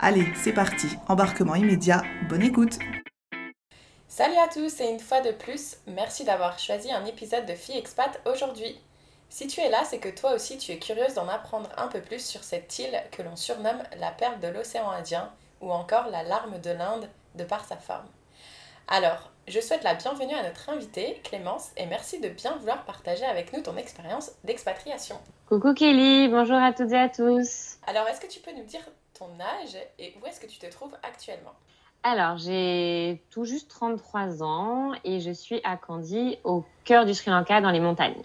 Allez, c'est parti, embarquement immédiat, bonne écoute Salut à tous et une fois de plus, merci d'avoir choisi un épisode de Fille Expat aujourd'hui. Si tu es là, c'est que toi aussi tu es curieuse d'en apprendre un peu plus sur cette île que l'on surnomme la perle de l'océan Indien ou encore la larme de l'Inde de par sa forme. Alors, je souhaite la bienvenue à notre invitée, Clémence, et merci de bien vouloir partager avec nous ton expérience d'expatriation. Coucou Kelly, bonjour à toutes et à tous. Alors, est-ce que tu peux nous dire ton âge et où est-ce que tu te trouves actuellement Alors, j'ai tout juste 33 ans et je suis à Kandy, au cœur du Sri Lanka, dans les montagnes.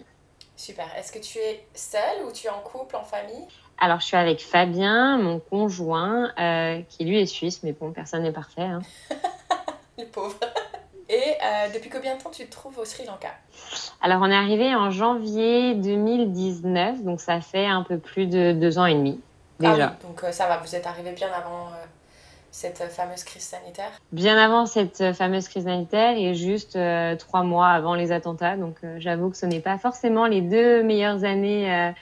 Super. Est-ce que tu es seule ou tu es en couple, en famille Alors, je suis avec Fabien, mon conjoint, euh, qui lui est suisse, mais bon, personne n'est parfait. Hein. Le pauvre. Et euh, depuis combien de temps tu te trouves au Sri Lanka Alors, on est arrivé en janvier 2019, donc ça fait un peu plus de deux ans et demi déjà. Ah oui, donc euh, ça va, vous êtes arrivé bien avant euh, cette fameuse crise sanitaire? Bien avant cette fameuse crise sanitaire et juste euh, trois mois avant les attentats. Donc euh, j'avoue que ce n'est pas forcément les deux meilleures années euh,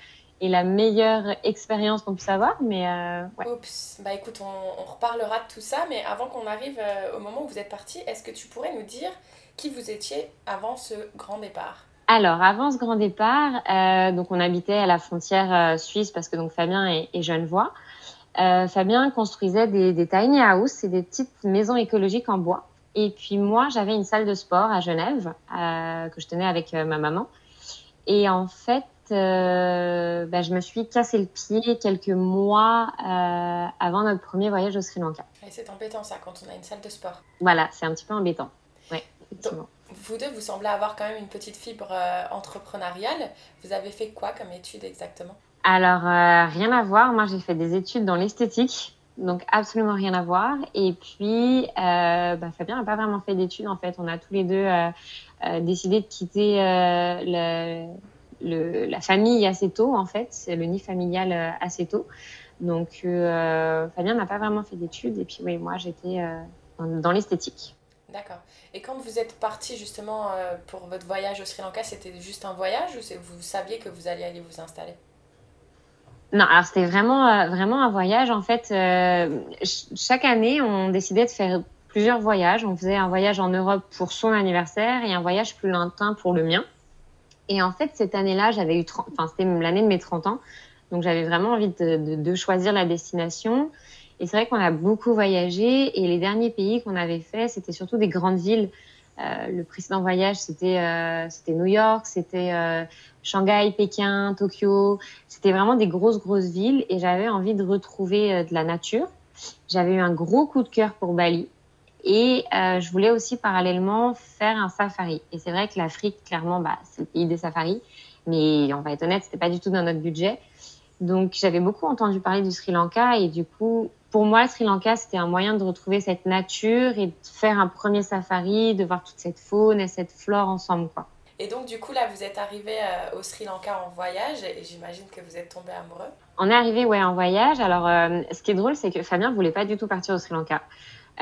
et la meilleure expérience qu'on puisse avoir, mais euh, ouais. Oups, bah écoute, on, on reparlera de tout ça, mais avant qu'on arrive euh, au moment où vous êtes parti, est-ce que tu pourrais nous dire qui vous étiez avant ce grand départ? Alors, avant ce grand départ, euh, donc on habitait à la frontière euh, suisse parce que donc Fabien est, est genevois. Euh, Fabien construisait des, des tiny houses, c'est des petites maisons écologiques en bois. Et puis moi, j'avais une salle de sport à Genève que je tenais avec ma maman. Et en fait, bah, je me suis cassé le pied quelques mois avant notre premier voyage au Sri Lanka. Et c'est embêtant ça quand on a une salle de sport. Voilà, c'est un petit peu embêtant. Ouais, effectivement. Vous deux, vous semblez avoir quand même une petite fibre euh, entrepreneuriale. Vous avez fait quoi comme étude exactement? Alors, euh, rien à voir. Moi, j'ai fait des études dans l'esthétique, donc absolument rien à voir. Et puis, euh, bah, Fabien n'a pas vraiment fait d'études, en fait. On a tous les deux décidé de quitter la famille assez tôt, en fait. Le nid familial assez tôt. Donc, Fabien n'a pas vraiment fait d'études. Et puis, oui, moi, j'étais dans l'esthétique. D'accord. Et quand vous êtes parti justement euh, pour votre voyage au Sri Lanka, c'était juste un voyage ou vous saviez que vous alliez aller vous installer? Non, alors c'était vraiment, euh, vraiment un voyage. En fait, euh, ch- chaque année, on décidait de faire plusieurs voyages. On faisait un voyage en Europe pour son anniversaire et un voyage plus lointain pour le mien. Et en fait, cette année-là, j'avais eu 30, enfin, c'était l'année de mes 30 ans. Donc, j'avais vraiment envie de choisir la destination. Et c'est vrai qu'on a beaucoup voyagé. Et les derniers pays qu'on avait fait, c'était surtout des grandes villes. Euh, le précédent voyage, c'était euh, New York, c'était euh, Shanghai, Pékin, Tokyo. C'était vraiment des grosses, grosses villes. Et j'avais envie de retrouver de la nature. J'avais eu un gros coup de cœur pour Bali. Et je voulais aussi parallèlement faire un safari. Et c'est vrai que l'Afrique, clairement, bah, c'est le pays des safaris. Mais on va être honnête, c'était pas du tout dans notre budget. Donc j'avais beaucoup entendu parler du Sri Lanka et du coup, pour moi, le Sri Lanka, c'était un moyen de retrouver cette nature et de faire un premier safari, de voir toute cette faune et cette flore ensemble, quoi. Et donc du coup là, vous êtes arrivé euh, au Sri Lanka en voyage et j'imagine que vous êtes tombé amoureux. On est arrivé ouais en voyage. Alors euh, ce qui est drôle, c'est que Fabien voulait pas du tout partir au Sri Lanka.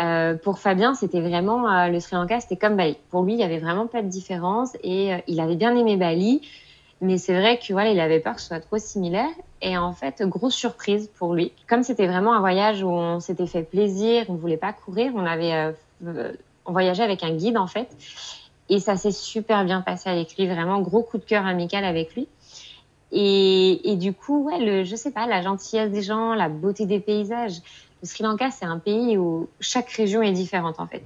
Euh, pour Fabien, c'était vraiment le Sri Lanka, c'était comme Bali. Pour lui, il y avait vraiment pas de différence et il avait bien aimé Bali, mais c'est vrai que il avait peur que ce soit trop similaire. Et en fait, grosse surprise pour lui. Comme c'était vraiment un voyage où on s'était fait plaisir, on voulait pas courir, on avait euh, on voyageait avec un guide en fait, et ça s'est super bien passé avec lui. Vraiment gros coup de cœur amical avec lui. Et, et du coup, ouais, le, je sais pas, la gentillesse des gens, la beauté des paysages, le Sri Lanka, c'est un pays où chaque région est différente en fait.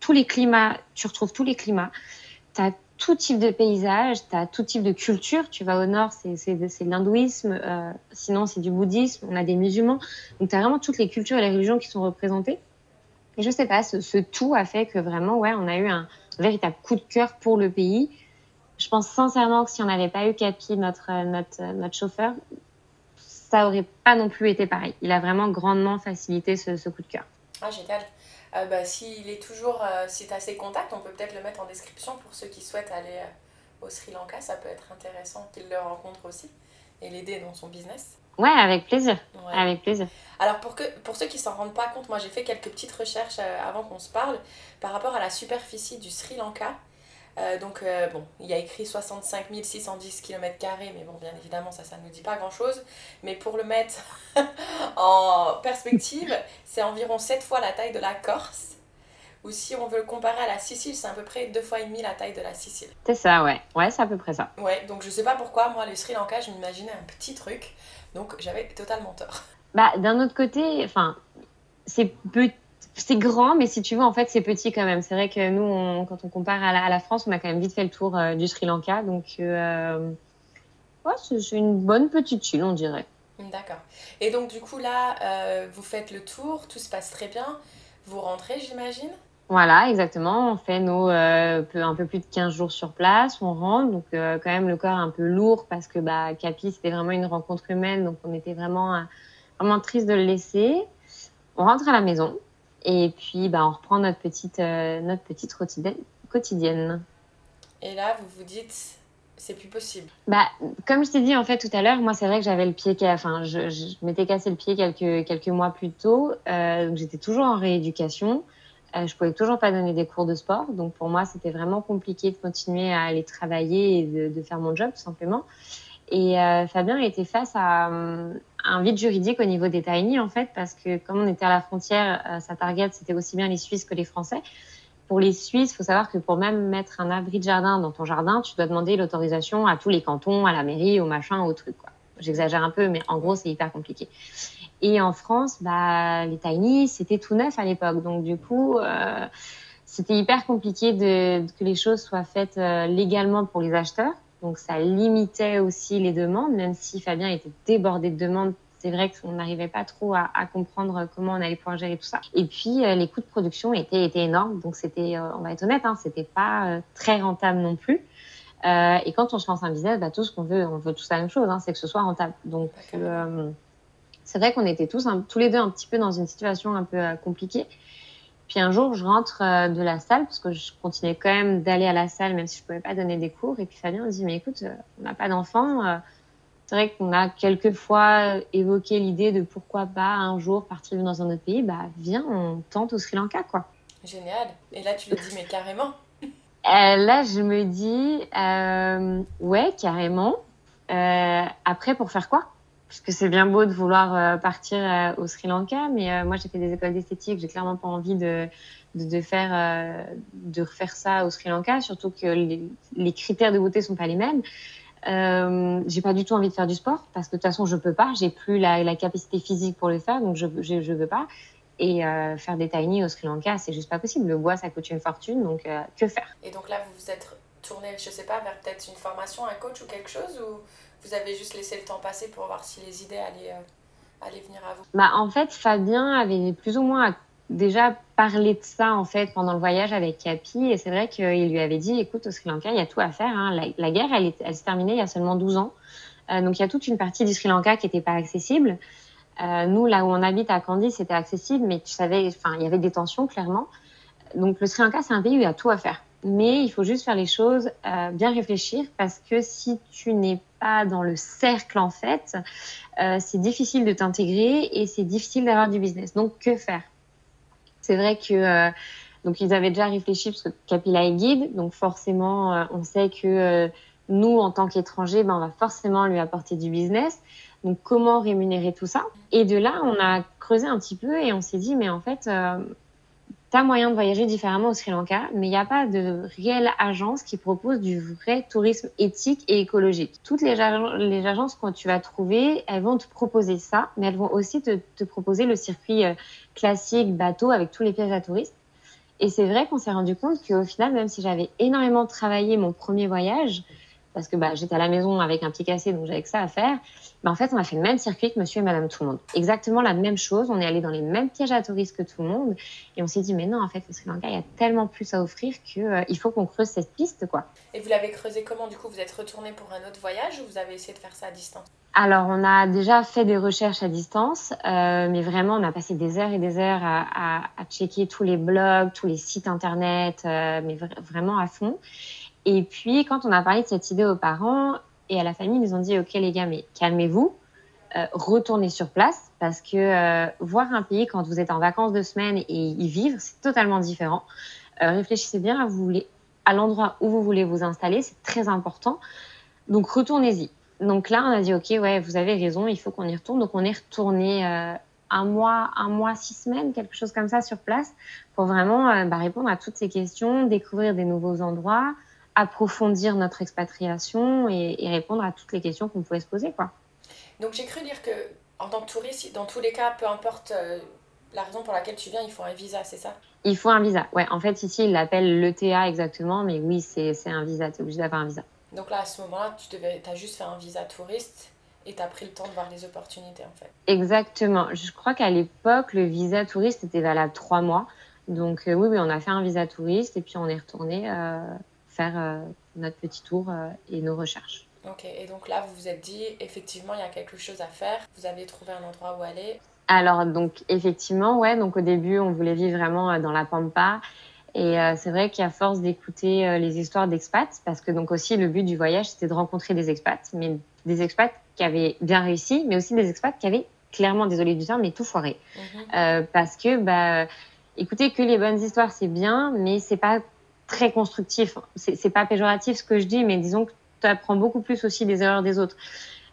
Tous les climats, tu retrouves tous les climats. Tout type de paysage, tu as tout type de culture. Tu vas au nord, c'est l'hindouisme, euh, sinon c'est du bouddhisme, on a des musulmans. Donc tu as vraiment toutes les cultures et les religions qui sont représentées. Et je sais pas, ce, tout a fait que vraiment, ouais, on a eu un véritable coup de cœur pour le pays. Je pense sincèrement que si on n'avait pas eu Capi, notre, notre, notre chauffeur, ça aurait pas non plus été pareil. Il a vraiment grandement facilité ce, coup de cœur. Ah, génial. Euh, bah, S'il est toujours, euh, si tu as ses contacts, on peut peut-être le mettre en description pour ceux qui souhaitent aller euh, au Sri Lanka. Ça peut être intéressant qu'il le rencontre aussi et l'aider dans son business. Ouais, avec plaisir. Avec plaisir. Alors pour, que, pour ceux qui s'en rendent pas compte, moi j'ai fait quelques petites recherches avant qu'on se parle par rapport à la superficie du Sri Lanka. Euh, donc, euh, bon, il y a écrit 65 610 km, mais bon, bien évidemment, ça, ça ne nous dit pas grand-chose. Mais pour le mettre en perspective, c'est environ 7 fois la taille de la Corse. Ou si on veut le comparer à la Sicile, c'est à peu près deux fois et demi la taille de la Sicile. C'est ça, ouais. Ouais, c'est à peu près ça. Ouais, donc je sais pas pourquoi, moi, le Sri Lanka, je m'imaginais un petit truc. Donc, j'avais totalement tort. Bah, d'un autre côté, enfin, c'est petit c'est grand, mais si tu veux, en fait, c'est petit quand même. C'est vrai que nous, quand on compare à la, France, on a quand même vite fait le tour euh, du Sri Lanka. Donc, euh, ouais, c'est une bonne petite île, on dirait. D'accord. Et donc, du coup, là, euh, vous faites le tour, tout se passe très bien. Vous rentrez, j'imagine? Voilà, exactement. On fait nos un peu plus de 15 jours sur place. On rentre, donc quand même le corps un peu lourd parce que bah, Capi, c'était vraiment une rencontre humaine. Donc, on était vraiment, vraiment triste de le laisser. On rentre à la maison. Et puis, bah, on reprend notre petite, euh, notre petite quotidienne. Et là, vous vous dites, c'est plus possible. Bah, comme je t'ai dit en fait tout à l'heure, moi c'est vrai que j'avais le pied, enfin, je, je m'étais cassé le pied quelques, quelques mois plus tôt, euh, donc j'étais toujours en rééducation. Euh, je pouvais toujours pas donner des cours de sport, donc pour moi c'était vraiment compliqué de continuer à aller travailler et de, de faire mon job tout simplement. Et euh, Fabien était face à, un vide juridique au niveau des tiny en fait, parce que comme on était à la frontière, euh, sa target c'était aussi bien les Suisses que les Français. Pour les Suisses, il faut savoir que pour même mettre un abri de jardin dans ton jardin, tu dois demander l'autorisation à tous les cantons, à la mairie, au machin, au truc. J'exagère un peu, mais en gros, c'est hyper compliqué. Et en France, bah, les tiny, c'était tout neuf à l'époque. Donc, du coup, euh, c'était hyper compliqué de, que les choses soient faites euh, légalement pour les acheteurs. Donc ça limitait aussi les demandes, même si Fabien était débordé de demandes. C'est vrai qu'on n'arrivait pas trop à, comprendre comment on allait pouvoir gérer tout ça. Et puis euh, les coûts de production étaient, étaient énormes, donc c'était, euh, on va être honnête, hein, c'était pas euh, très rentable non plus. et quand on se lance un business, bah, tout ce qu'on veut, on veut tous la même chose, hein, c'est que ce soit rentable. Donc c'est vrai qu'on était tous, tous les deux, un petit peu dans une situation un peu compliquée. Puis un jour, je rentre euh, de la salle, parce que je continuais quand même d'aller à la salle, même si je pouvais pas donner des cours. Et puis Fabien me dit, mais écoute, euh, on n'a pas d'enfant. Euh, c'est vrai qu'on a quelquefois évoqué l'idée de pourquoi pas un jour partir dans un autre pays. Bah, viens, on tente au Sri Lanka, quoi. Génial. Et là, tu le dis, mais carrément. là, je me dis, ouais, carrément. après, pour faire quoi? Parce que c'est bien beau de vouloir euh, partir euh, au Sri Lanka, mais euh, moi j'ai fait des écoles d'esthétique, j'ai clairement pas envie de, de, faire de refaire ça au Sri Lanka, surtout que les, critères de beauté sont pas les mêmes. J'ai pas du tout envie de faire du sport parce que de toute façon je peux pas, j'ai plus la, la, capacité physique pour le faire, donc je je, veux pas. Et faire des tiny au Sri Lanka, c'est juste pas possible. Le bois, ça coûte une fortune, donc que faire? Et donc là, vous vous êtes tourné, je sais pas, vers peut-être une formation, un coach ou quelque chose ou vous avez juste laissé le temps passer pour voir si les idées allaient, euh, allaient venir à vous. Bah, En fait, Fabien avait plus ou moins déjà parlé de ça en fait pendant le voyage avec Capi et c'est vrai qu'il lui avait dit écoute au Sri Lanka il y a tout à faire hein. la, guerre elle, elle s'est terminée il y a seulement 12 ans. Euh, donc il y a toute une partie du Sri Lanka qui n'était pas accessible. Euh, nous là où on habite à Kandy c'était accessible mais tu savais il y avait des tensions clairement. Donc le Sri Lanka c'est un pays où il y a tout à faire. Mais il faut juste faire les choses, bien réfléchir, parce que si tu n'es pas dans le cercle, en fait, euh, c'est difficile de t'intégrer et c'est difficile d'avoir du business. Donc, que faire? C'est vrai que euh, donc ils avaient déjà réfléchi, parce que Capilla est guide, donc forcément, euh, on sait que nous, en tant qu'étrangers, ben, on va forcément lui apporter du business. Donc, comment rémunérer tout ça? Et de là, on a creusé un petit peu et on s'est dit, mais en fait tu as moyen de voyager différemment au Sri Lanka, mais il n'y a pas de réelle agence qui propose du vrai tourisme éthique et écologique. Toutes les, les agences que tu vas trouver, elles vont te proposer ça, mais elles vont aussi te, te proposer le circuit euh, classique bateau avec tous les pièges à touristes. Et c'est vrai qu'on s'est rendu compte qu'au final, même si j'avais énormément travaillé mon premier voyage, parce que bah, j'étais à la maison avec un pied cassé, donc j'avais que ça à faire. Mais en fait, on a fait le même circuit que monsieur et madame tout le monde. Exactement la même chose. On est allé dans les mêmes pièges à touristes que tout le monde. Et on s'est dit, mais non, en fait, le Sri Lanka, il y a tellement plus à offrir qu'il euh, faut qu'on creuse cette piste, quoi. Et vous l'avez creusé comment Du coup, vous êtes retourné pour un autre voyage ou vous avez essayé de faire ça à distance? Alors, on a déjà fait des recherches à distance, euh, mais vraiment, on a passé des heures et des heures à, à, checker tous les blogs, tous les sites internet, euh, mais vraiment à fond. Et puis, quand on a parlé de cette idée aux parents et à la famille, ils ont dit, OK les gars, mais calmez-vous, euh, retournez sur place, parce que euh, voir un pays quand vous êtes en vacances de semaine et y vivre, c'est totalement différent. Euh, réfléchissez bien à l'endroit où vous voulez vous installer, c'est très important. Donc, retournez-y. Donc là, on a dit, OK, ouais, vous avez raison, il faut qu'on y retourne. Donc, on est retourné un mois, un mois, six semaines, quelque chose comme ça sur place, pour vraiment bah, répondre à toutes ces questions, découvrir des nouveaux endroits, approfondir notre expatriation et, répondre à toutes les questions qu'on pouvait se poser. Quoi. Donc j'ai cru dire que en tant que touriste, dans tous les cas, peu importe euh, la raison pour laquelle tu viens, il faut un visa, c'est ça? Il faut un visa. Ouais, en fait, ici, ils l'appellent l'ETA exactement, mais oui, c'est un visa. Tu es obligé d'avoir un visa. Donc là, à ce moment-là, tu devais, as juste fait un visa touriste et tu as pris le temps de voir les opportunités, en fait. Exactement. Je crois qu'à l'époque, le visa touriste était valable trois mois. Donc euh, oui, oui, on a fait un visa touriste et puis on est retourné euh, faire euh, notre petit tour euh, et nos recherches. Ok, et donc là, vous vous êtes dit, effectivement, il y a quelque chose à faire. Vous avez trouvé un endroit où aller. Alors, donc, effectivement, ouais, donc au début, on voulait vivre vraiment euh, dans la Pampa. Et c'est vrai qu'à force d'écouter les histoires d'expats, parce que donc aussi le but du voyage, c'était de rencontrer des expats, mais des expats qui avaient bien réussi, mais aussi des expats qui avaient clairement, désolé du terme, mais tout foiré. Mhm. parce que, bah, écoutez, que les bonnes histoires, c'est bien, mais c'est pas très constructif. C'est pas péjoratif ce que je dis, mais disons que tu apprends beaucoup plus aussi des erreurs des autres.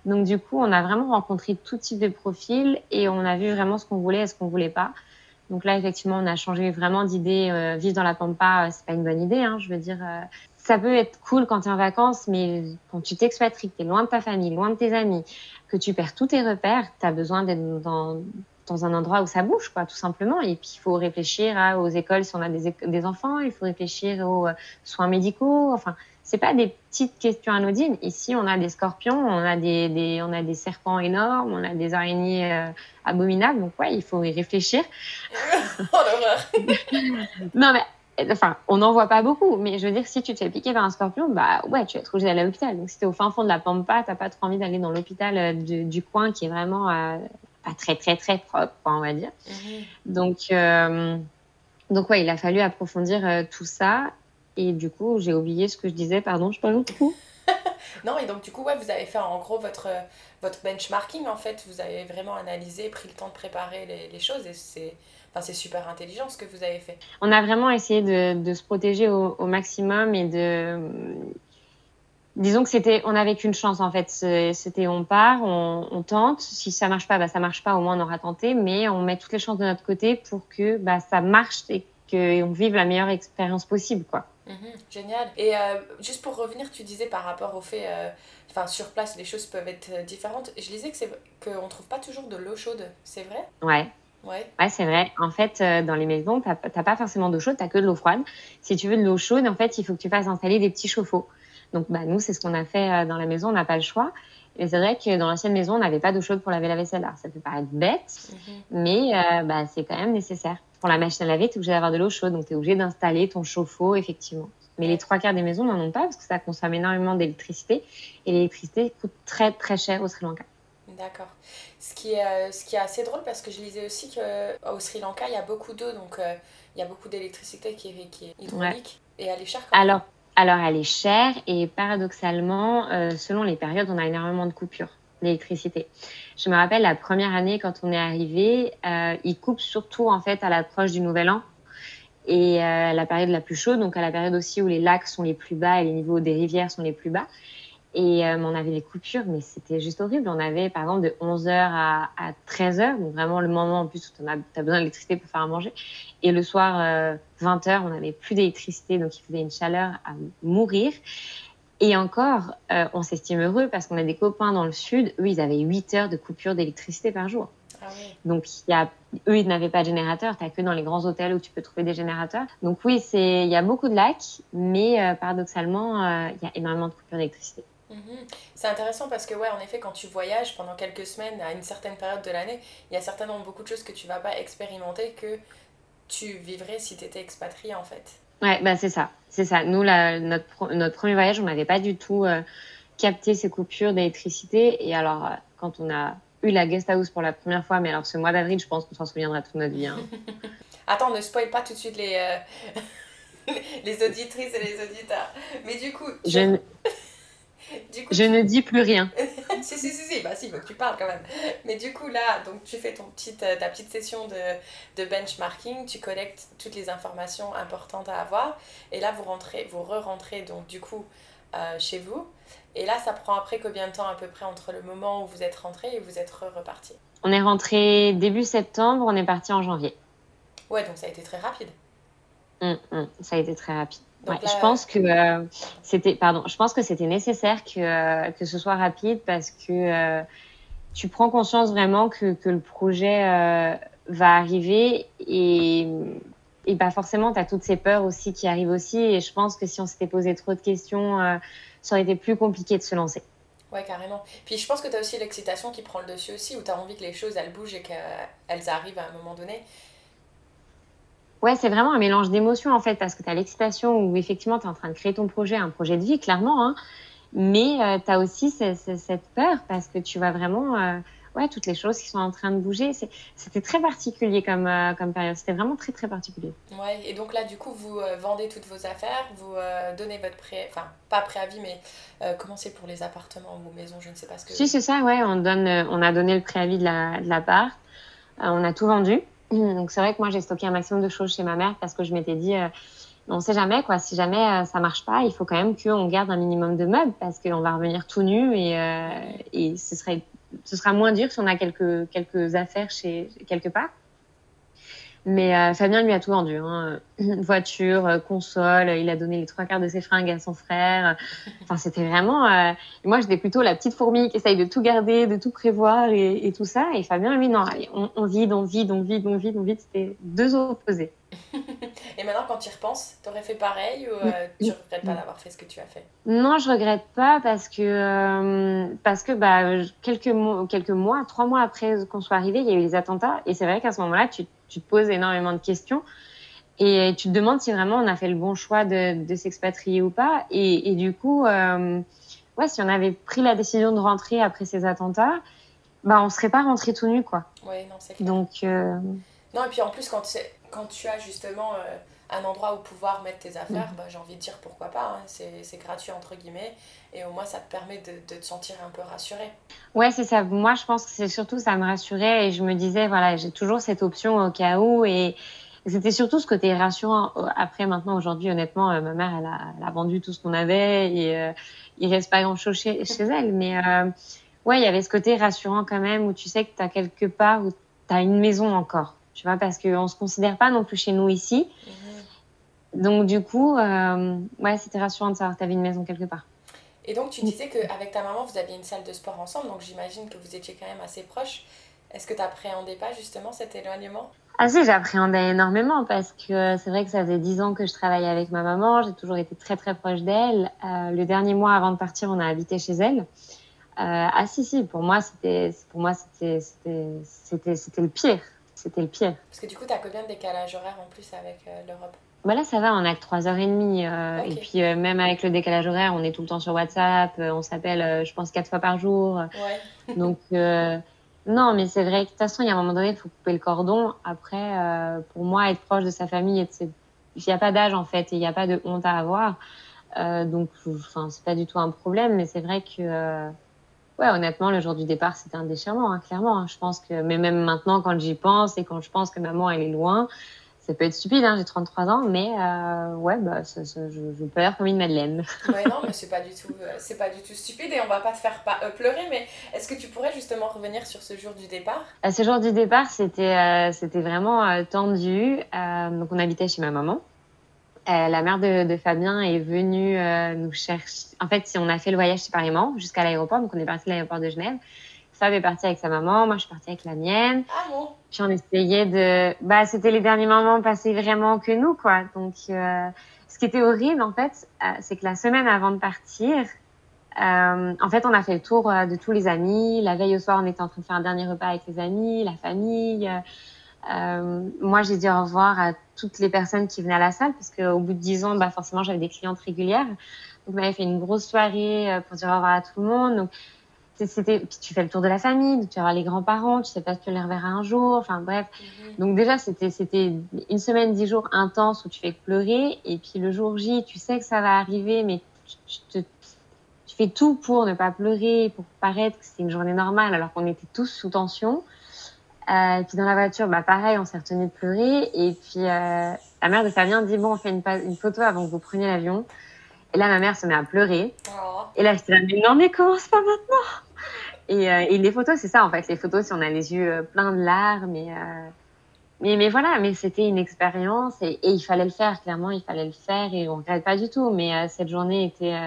Donc du coup, on a vraiment rencontré tout type de profils et on a vu vraiment ce qu'on voulait et ce qu'on voulait pas. Donc là, effectivement, on a changé vraiment d'idée. Euh, vivre dans la pampa, euh, c'est pas une bonne idée. Hein, je veux dire, euh, ça peut être cool quand tu es en vacances, mais quand tu t'expatries, que tu es loin de ta famille, loin de tes amis, que tu perds tous tes repères, tu as besoin d'être dans, dans un endroit où ça bouge, quoi, tout simplement. Et puis, il faut réfléchir aux écoles si on a des, des, enfants, il faut réfléchir aux euh, soins médicaux. Enfin, c'est pas des petites questions anodines. Ici, on a des scorpions, on a des, des on a des serpents énormes, on a des araignées euh, abominables. Donc, ouais, il faut y réfléchir. oh Non, mais enfin, on n'en voit pas beaucoup, mais je veux dire, si tu te fais piquer par un scorpion, bah ouais, tu vas être obligé d'aller à l'hôpital. Donc, si t'es au fin fond de la pampa, t'as pas trop envie d'aller dans l'hôpital euh, du, coin qui est vraiment pas très très très propre, on va dire. Mhm. Donc, euh, donc ouais, il a fallu approfondir euh, tout ça. Et du coup, j'ai oublié ce que je disais, pardon, je parle trop. non, et donc du coup, ouais, vous avez fait en gros votre, votre benchmarking, en fait, vous avez vraiment analysé, pris le temps de préparer les, les choses, et c'est enfin, super intelligent ce que vous avez fait. On a vraiment essayé de, de se protéger au, au, maximum et de, disons que c'était, on avait qu'une chance en fait. C'était on part, on, on, tente. Si ça marche pas, bah ça marche pas. Au moins on aura tenté, mais on met toutes les chances de notre côté pour que bah ça marche et qu'on vive la meilleure expérience possible, quoi. Mhm, génial. Et euh, juste pour revenir, tu disais par rapport au fait, euh, enfin sur place, les choses peuvent être euh, différentes. Je disais que c'est qu'on trouve pas toujours de l'eau chaude. C'est vrai? Ouais. Ouais, ouais c'est vrai. En fait, dans les maisons, t'as pas forcément d'eau chaude, t'as que de l'eau froide. Si tu veux de l'eau chaude, en fait, il faut que tu fasses installer des petits chauffe-eau. Donc, bah, nous, c'est ce qu'on a fait euh, dans la maison, on n'a pas le choix. Et c'est vrai que dans l'ancienne maison, on n'avait pas d'eau chaude pour laver la vaisselle. Alors, ça peut paraître bête, mhm. mais euh, bah, c'est quand même nécessaire. Pour la machine à laver, tu es obligé d'avoir de l'eau chaude, donc tu es obligé d'installer ton chauffe-eau, effectivement. Mais les trois quarts des maisons n'en ont pas parce que ça consomme énormément d'électricité et l'électricité coûte très très cher au Sri Lanka. D'accord. Ce qui, est, euh, ce qui est assez drôle parce que je lisais aussi qu'au Sri Lanka, il y a beaucoup d'eau, donc il y a beaucoup d'électricité qui est, qui est hydraulique et elle est chère quand même. Alors, alors, elle est chère et paradoxalement, euh, selon les périodes, on a énormément de coupures d'électricité. Je me rappelle la première année quand on est arrivé, euh, ils coupent surtout en fait à l'approche du Nouvel An et euh, la période la plus chaude, donc à la période aussi où les lacs sont les plus bas et les niveaux des rivières sont les plus bas. Et euh, on avait des coupures, mais c'était juste horrible. On avait, par exemple, de 11h à, 13h, donc vraiment le moment en plus où tu as, besoin d'électricité pour faire à manger. Et le soir, 20h, euh, on n'avait plus d'électricité, donc il faisait une chaleur à mourir. Et encore, euh, on s'estime heureux parce qu'on a des copains dans le sud, eux, ils avaient 8 heures de coupure d'électricité par jour. Ah donc, y a, eux, ils n'avaient pas de générateur. Tu n'as que dans les grands hôtels où tu peux trouver des générateurs. Donc, oui, il y a beaucoup de lacs, mais paradoxalement, il y a énormément de coupures d'électricité. Mhm. C'est intéressant parce que, ouais, en effet, quand tu voyages pendant quelques semaines à une certaine période de l'année, il y a certainement beaucoup de choses que tu vas pas expérimenter que tu vivrais si tu étais expatrié, en fait. Ouais, bah c'est ça. C'est ça. Nous, la, notre, notre premier voyage, on n'avait pas du tout euh, capté ces coupures d'électricité. Et alors, euh, quand on a eu la guest house pour la première fois, mais alors ce mois d'avril, je pense qu'on s'en souviendra toute notre vie. Hein. Attends, ne spoil pas tout de suite les, euh, les auditrices et les auditeurs. Mais du coup. Je je ne dis plus rien. si, si, si, si, bah si, faut que tu parles quand même. Mais du coup, là, donc tu fais ton petite, euh, ta petite session de, de benchmarking, tu collectes toutes les informations importantes à avoir, et là, vous rentrez, vous re-rentrez donc du coup euh, chez vous. Et là, ça prend après combien de temps à peu près entre le moment où vous êtes rentré et vous êtes reparti On est rentré début septembre, on est parti en janvier. Ouais, donc ça a été très rapide. Hum, hum, ça a été très rapide je pense que euh, c'était pardon, je pense que c'était nécessaire que, euh, que ce soit rapide parce que euh, tu prends conscience vraiment que, que le projet va arriver et et bah forcément tu as toutes ces peurs aussi qui arrivent aussi et je pense que si on s'était posé trop de questions ça aurait été plus compliqué de se lancer. Ouais, carrément. Puis je pense que tu as aussi l'excitation qui prend le dessus aussi, où tu as envie que les choses elles bougent et qu'elles arrivent à un moment donné. Ouais, c'est vraiment un mélange d'émotions en fait, parce que tu as l'excitation où effectivement tu es en train de créer ton projet, un projet de vie, clairement, hein, mais euh, tu as aussi cette peur parce que tu vois vraiment euh, ouais, toutes les choses qui sont en train de bouger. C'était très particulier comme, euh, comme période, c'était vraiment très très particulier. Ouais, et donc là, du coup, vous vendez toutes vos affaires, vous donnez votre prêt, enfin, pas préavis, mais comment c'est pour les appartements ou maisons, je ne sais pas ce que. Si, c'est ça, ouais, on, donne, on a donné le préavis de la, de la part, on a tout vendu. Donc c'est vrai que moi j'ai stocké un maximum de choses chez ma mère parce que je m'étais dit euh, on sait jamais quoi. Si jamais euh, ça marche pas il faut quand même qu'on garde un minimum de meubles parce qu'on va revenir tout nu et, euh, et ce serait ce sera moins dur si on a quelques quelques affaires chez quelque part mais euh, Fabien lui a tout vendu. Hein. Voiture, euh, console, il a donné les trois quarts de ses fringues à son frère. Enfin, c'était vraiment. Euh... Moi, j'étais plutôt la petite fourmi qui essaye de tout garder, de tout prévoir et, et tout ça. Et Fabien, lui, non, on, on, vide, on vide, on vide, on vide, on vide. C'était deux opposés. et maintenant, quand tu y repenses, t'aurais fait pareil ou euh, tu regrettes pas d'avoir fait ce que tu as fait? Non, je regrette pas parce que euh, parce que bah quelques mois, quelques mois, trois mois après qu'on soit arrivé, il y a eu les attentats et c'est vrai qu'à ce moment-là, tu tu te poses énormément de questions et tu te demandes si vraiment on a fait le bon choix de, de s'expatrier ou pas. Et, et du coup, euh, ouais, si on avait pris la décision de rentrer après ces attentats, bah on serait pas rentré tout nu, quoi. Ouais, non, c'est clair. Donc. Euh... Non, et puis en plus, quand, quand tu as justement euh, un endroit où pouvoir mettre tes affaires, mm. bah, j'ai envie de dire pourquoi pas. Hein. C'est gratuit, entre guillemets. Et au moins, ça te permet de, de te sentir un peu rassuré. Ouais, c'est ça. Moi, je pense que c'est surtout ça me rassurait. Et je me disais, voilà, j'ai toujours cette option au cas où. Et, c'était surtout ce côté rassurant. Après, maintenant, aujourd'hui, honnêtement, euh, ma mère, elle a, elle a, vendu tout ce qu'on avait. Et euh, il reste pas grand-chose chez, chez, elle. Mais euh, ouais, il y avait ce côté rassurant quand même où tu sais que tu as quelque part où tu as une maison encore. Tu vois, parce qu'on se considère pas non plus chez nous ici. Mm -hmm. Donc, du coup, euh, ouais, c'était rassurant de savoir que tu avais une maison quelque part. Et donc, tu disais qu'avec ta maman, vous aviez une salle de sport ensemble, donc j'imagine que vous étiez quand même assez proches. Est-ce que tu n'appréhendais pas justement cet éloignement? Ah si, j'appréhendais énormément parce que c'est vrai que ça faisait dix ans que je travaillais avec ma maman, j'ai toujours été très très proche d'elle. Euh, le dernier mois avant de partir, on a habité chez elle. Euh, ah si, si, pour moi, c'était le pire. C'était le pire. Parce que du coup, tu as combien de décalage horaire en plus avec euh, l'Europe bah là, ça va, on a que 3h30. Euh, okay. Et puis, euh, même avec le décalage horaire, on est tout le temps sur WhatsApp. Euh, on s'appelle, euh, je pense, quatre fois par jour. Ouais. Donc, euh, non, mais c'est vrai que de toute façon, il y a un moment donné, il faut couper le cordon. Après, pour moi, être proche de sa famille, il n'y a pas d'âge, en fait, et il n'y a pas de honte à avoir. donc, enfin, c'est pas du tout un problème, mais c'est vrai que, ouais, honnêtement, le jour du départ, c'était un déchirement, hein, clairement. Hein. Je pense que, mais même maintenant, quand j'y pense et quand je pense que maman, elle est loin, ça peut être stupide, hein, j'ai 33 ans, mais euh, ouais, bah, ça, je, je peux comme une madeleine. ouais, non, mais c'est pas du tout, euh, c'est pas du tout stupide et on va pas te faire pas, euh, pleurer. Mais est-ce que tu pourrais justement revenir sur ce jour du départ? À ce jour du départ, c'était c'était vraiment tendu. donc on habitait chez ma maman. la mère de, de, Fabien est venue nous chercher. En fait, on a fait le voyage séparément jusqu'à l'aéroport, donc on est parti de l'aéroport de Genève. Fab est parti avec sa maman, moi je suis partie avec la mienne. Ah bon? Puis on essayait de. Bah, c'était les derniers moments passés vraiment que nous, quoi. Donc, euh, ce qui était horrible, en fait, euh, c'est que la semaine avant de partir, euh, en fait, on a fait le tour de tous les amis. La veille au soir, on était en train de faire un dernier repas avec les amis, la famille. moi, j'ai dit au revoir à toutes les personnes qui venaient à la salle, parce qu'au bout de dix ans, bah, forcément, j'avais des clientes régulières. Donc, on avait fait une grosse soirée pour dire au revoir à tout le monde. Donc, c'était puis tu fais le tour de la famille tu vas voir les grands-parents tu sais pas si tu les reverras un jour enfin bref. Mhm. donc déjà c'était c'était une semaine dix jours intense où tu fais que pleurer et puis le jour J tu sais que ça va arriver mais tu, tu, tu fais tout pour ne pas pleurer pour paraître que c'était une journée normale alors qu'on était tous sous tension. Euh, et puis dans la voiture bah pareil on s'est retenu de pleurer et puis euh, la mère de Fabien dit bon on fait une, une photo avant que vous preniez l'avion. Et là ma mère se met à pleurer. Oh. et là j'étais là mais non mais commence pas maintenant? Et, euh, et, les photos, c'est ça en fait. Les photos, si on a les yeux euh, pleins de larmes, et, euh, mais, mais voilà, mais c'était une expérience et, et, il fallait le faire, clairement, il fallait le faire et on regrette pas du tout. Mais cette journée était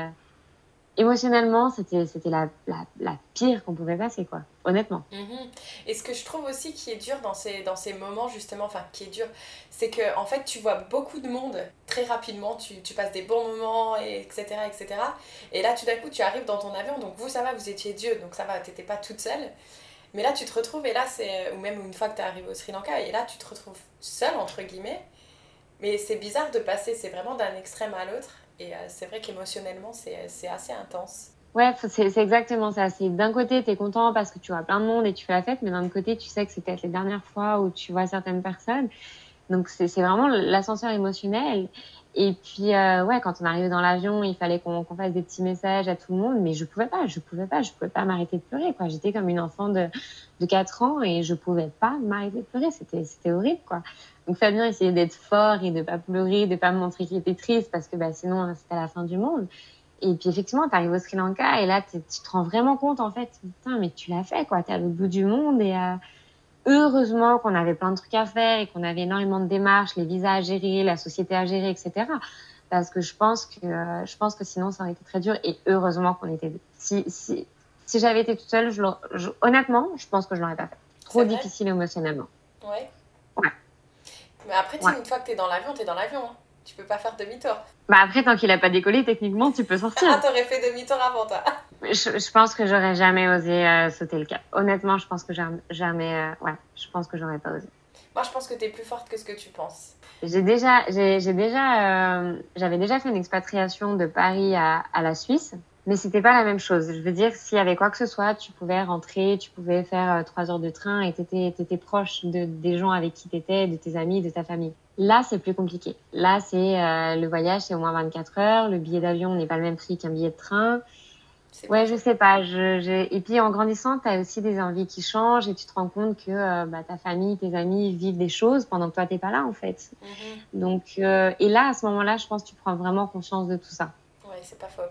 émotionnellement, c'était la, la, la, pire qu'on pouvait passer, quoi, honnêtement. Mhm. Et ce que je trouve aussi qui est dur dans ces, dans ces moments, justement, enfin, qui est dur, c'est que en fait, tu vois beaucoup de monde très rapidement, tu, tu passes des bons moments, et etc., etc. Et là, tout d'un coup, tu arrives dans ton avion, donc vous, ça va, vous étiez Dieu, donc ça va, t'étais pas toute seule. Mais là, tu te retrouves, et là, c'est. Ou même une fois que tu arrivé au Sri Lanka, et là, tu te retrouves seule, entre guillemets. Mais c'est bizarre de passer, c'est vraiment d'un extrême à l'autre. Et euh, c'est vrai qu'émotionnellement, c'est assez intense. Ouais, c'est exactement ça. C'est d'un côté, tu es content parce que tu vois plein de monde et tu fais la fête, mais d'un autre côté, tu sais que c'est peut-être les dernières fois où tu vois certaines personnes. Donc, c'est vraiment l'ascenseur émotionnel. Et puis, euh, ouais, quand on arrivait dans l'avion, il fallait qu'on fasse des petits messages à tout le monde, mais je pouvais pas, je pouvais pas, je pouvais pas m'arrêter de pleurer. J'étais comme une enfant de, de 4 ans et je pouvais pas m'arrêter de pleurer. C'était horrible, quoi. Donc Fabien essayait d'être fort et de pas pleurer, de pas me montrer qu'il était triste parce que bah, sinon c'était la fin du monde. Et puis effectivement, tu arrives au Sri Lanka et là tu te rends vraiment compte en fait, putain mais tu l'as fait quoi, tu es à l'autre bout du monde et euh, heureusement qu'on avait plein de trucs à faire et qu'on avait énormément de démarches, les visas à gérer, la société à gérer, etc. Parce que je pense que euh, je pense que sinon ça aurait été très dur et heureusement qu'on était si si si j'avais été toute seule, je, honnêtement, je pense que je l'aurais pas fait. Trop difficile émotionnellement. Mais après, une fois que tu es dans l'avion, tu es dans l'avion. Hein. Tu peux pas faire demi-tour. Bah après, tant qu'il a pas décollé, techniquement, tu peux sortir. Ah, t'aurais fait demi-tour avant toi. Je, je, pense que j'aurais jamais osé euh, sauter le cap. Honnêtement, je pense que jamais. Euh, ouais, je pense que j'aurais pas osé. Moi, je pense que tu es plus forte que ce que tu penses. J'ai déjà, j'ai déjà, euh, j'avais déjà fait une expatriation de Paris à, à la Suisse mais c'était pas la même chose. Je veux dire, s'il y avait quoi que ce soit, tu pouvais rentrer, tu pouvais faire euh, trois heures de train et tu étais, proche de, des gens avec qui tu étais, de tes amis, de ta famille. Là, c'est plus compliqué. Là, c'est euh, le voyage, c'est au moins 24 heures. Le billet d'avion n'est pas le même prix qu'un billet de train. Ouais, je sais pas. Je, Et puis en grandissant, tu as aussi des envies qui changent et tu te rends compte que euh, bah, ta famille, tes amis vivent des choses pendant que toi, t'es pas là en fait. Mm-hmm. Donc, et là, à ce moment-là, je pense que tu prends vraiment conscience de tout ça. Ouais, c'est pas faux.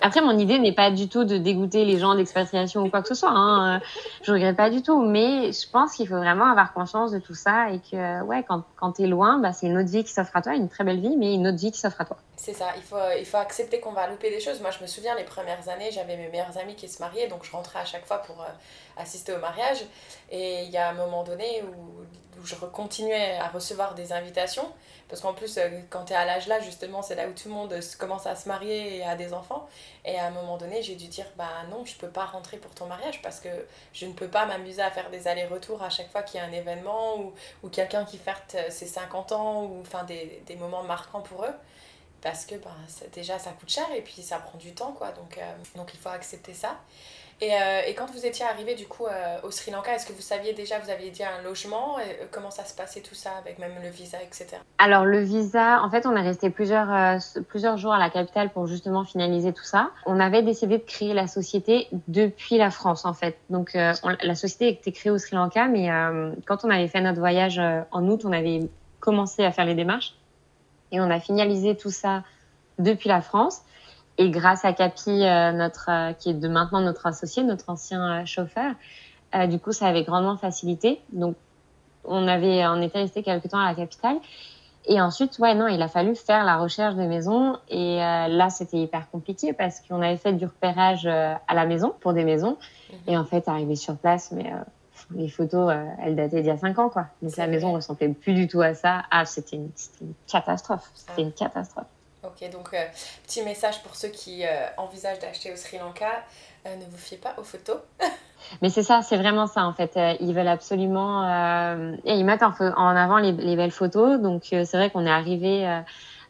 Après, mon idée n'est pas du tout de dégoûter les gens d'expatriation ou quoi que ce soit. Hein. Je regrette pas du tout. Mais je pense qu'il faut vraiment avoir conscience de tout ça et que, ouais, quand, quand tu es loin, bah, c'est une autre vie qui s'offre à toi, une très belle vie, mais une autre vie qui s'offre à toi. C'est ça. Il faut, il faut accepter qu'on va louper des choses. Moi, je me souviens, les premières années, j'avais mes meilleurs amis qui se mariaient, donc je rentrais à chaque fois pour euh, assister au mariage. Et il y a un moment donné où, où je continuais à recevoir des invitations. Parce qu'en plus, euh, quand tu es à l'âge là, justement, c'est là où tout le monde commence à se marier et a des enfants. Et à un moment donné, j'ai dû dire, bah non, je peux pas rentrer pour ton mariage parce que je ne peux pas m'amuser à faire des allers-retours à chaque fois qu'il y a un événement ou, ou quelqu'un qui fête euh, ses 50 ans ou enfin des, des moments marquants pour eux. Parce que bah, déjà, ça coûte cher et puis ça prend du temps, quoi. Donc, euh, donc il faut accepter ça. Euh, et, quand vous étiez arrivé du coup euh, au Sri Lanka, est-ce que vous saviez déjà, vous aviez dit un logement euh, Comment ça se passait tout ça avec même le visa, etc. Alors le visa, en fait, on est resté plusieurs, plusieurs jours à la capitale pour justement finaliser tout ça. On avait décidé de créer la société depuis la France en fait. Donc la société était créée au Sri Lanka, mais quand on avait fait notre voyage en août, on avait commencé à faire les démarches et on a finalisé tout ça depuis la France. Et grâce à Capi, euh, notre, euh, qui est de maintenant notre associé, notre ancien euh, chauffeur, du coup, ça avait grandement facilité. Donc, on avait, on était resté quelques temps à la capitale. Et ensuite, ouais, non, il a fallu faire la recherche de maisons. Et là, c'était hyper compliqué parce qu'on avait fait du repérage à la maison pour des maisons. Mhm. Et en fait, arrivé sur place, mais les photos, elles dataient d'il y a cinq ans, quoi. Donc la maison ressemblait plus du tout à ça. Ah, c'était une, une, catastrophe. C'était ah. une catastrophe. Ok, donc euh, petit message pour ceux qui euh, envisagent d'acheter au Sri Lanka, euh, ne vous fiez pas aux photos. Mais c'est ça, c'est vraiment ça en fait. ils veulent absolument, et ils mettent en, avant les, belles photos. Donc c'est vrai qu'on est arrivé,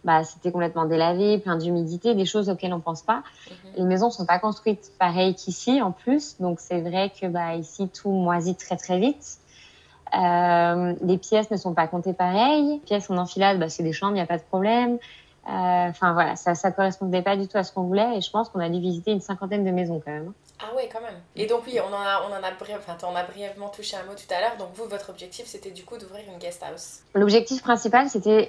bah, c'était complètement délavé, plein d'humidité, des choses auxquelles on pense pas. Mhm. Les maisons sont pas construites pareil qu'ici en plus, donc c'est vrai que bah, ici tout moisit très très vite. les pièces ne sont pas comptées pareil. Les pièces en enfilade, bah, c'est des chambres, il n'y a pas de problème. Euh, enfin voilà, ça ne correspondait pas du tout à ce qu'on voulait et je pense qu'on a dû visiter une cinquantaine de maisons quand même. Ah ouais, quand même. Et donc oui, on en a, on en a, enfin, on a brièvement touché un mot tout à l'heure. Donc vous, votre objectif, c'était du coup d'ouvrir une guest house. L'objectif principal, c'était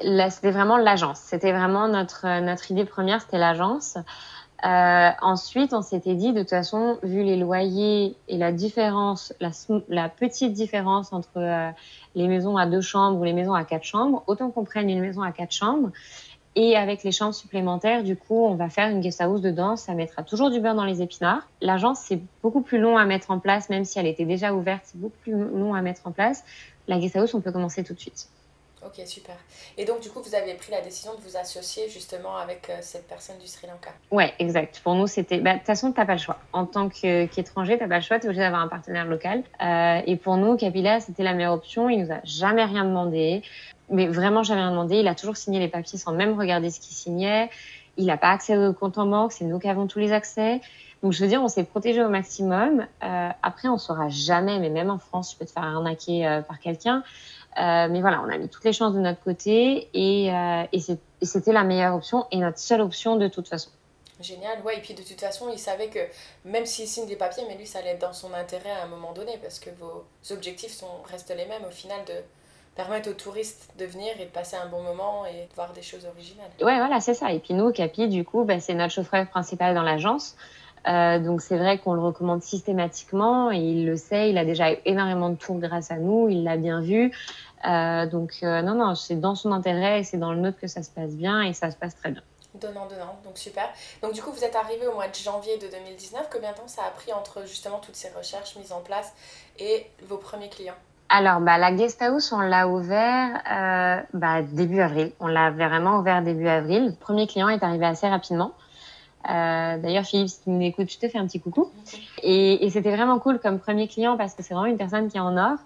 vraiment l'agence. C'était vraiment notre, notre idée première, c'était l'agence. Euh, ensuite, on s'était dit, de toute façon, vu les loyers et la différence, la, la petite différence entre euh, les maisons à deux chambres ou les maisons à quatre chambres, autant qu'on prenne une maison à quatre chambres. Et avec les chambres supplémentaires, du coup, on va faire une guest house dedans. Ça mettra toujours du beurre dans les épinards. L'agence, c'est beaucoup plus long à mettre en place, même si elle était déjà ouverte, c'est beaucoup plus long à mettre en place. La guest house, on peut commencer tout de suite. Ok, super. Et donc, du coup, vous avez pris la décision de vous associer justement avec euh, cette personne du Sri Lanka Ouais, exact. Pour nous, c'était. Bah, de toute façon, tu n'as pas le choix. En tant qu'étranger, tu n'as pas le choix, tu es obligé d'avoir un partenaire local. Euh, et pour nous, Capilla, c'était la meilleure option. Il nous a jamais rien demandé mais vraiment jamais demandé. Il a toujours signé les papiers sans même regarder ce qu'il signait. Il n'a pas accès au compte en banque, c'est nous qui avons tous les accès. Donc je veux dire, on s'est protégé au maximum. Euh, après, on saura jamais, mais même en France, tu peux te faire arnaquer euh, par quelqu'un. Euh, mais voilà, on a mis toutes les chances de notre côté et, et c'était la meilleure option et notre seule option de toute façon. Génial, ouais, et puis de toute façon, il savait que même s'il signe des papiers, mais lui, ça allait être dans son intérêt à un moment donné parce que vos objectifs sont, restent les mêmes au final de, permettre aux touristes de venir et de passer un bon moment et de voir des choses originales. Ouais, voilà, c'est ça. Et puis nous, Capi, du coup, bah, c'est notre chauffeur principal dans l'agence. Euh, donc c'est vrai qu'on le recommande systématiquement et il le sait. Il a déjà eu énormément de tours grâce à nous. Il l'a bien vu. Euh, donc euh, non, non, c'est dans son intérêt et c'est dans le nôtre que ça se passe bien et ça se passe très bien. Donnant, donnant, donc super. Donc du coup, vous êtes arrivé au mois de janvier de 2019. Combien de temps ça a pris entre justement toutes ces recherches mises en place et vos premiers clients? Alors, bah, la guest house, on l'a ouvert euh, bah, début avril. On l'a vraiment ouvert début avril. Le premier client est arrivé assez rapidement. Euh, D'ailleurs, Philippe, si tu m'écoutes, je te fais un petit coucou. Et, et c'était vraiment cool comme premier client parce que c'est vraiment une personne qui est en or.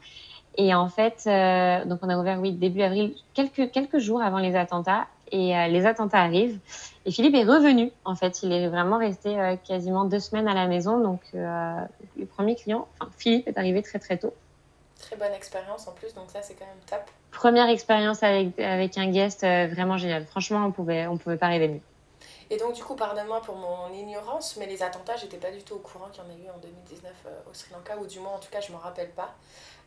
Et en fait, euh, donc on a ouvert, oui, début avril, quelques, quelques jours avant les attentats. Et euh, les attentats arrivent. Et Philippe est revenu. En fait, il est vraiment resté euh, quasiment deux semaines à la maison. Donc, le premier client, enfin, Philippe est arrivé très très tôt. Très bonne expérience en plus, donc ça c'est quand même top. Première expérience avec, avec un guest euh, vraiment génial. Franchement, on pouvait, on pouvait pas rêver mieux. Et donc du coup, pardonne-moi pour mon ignorance, mais les attentats, j'étais pas du tout au courant qu'il y en a eu en 2019 euh, au Sri Lanka, ou du moins en tout cas, je m'en rappelle pas.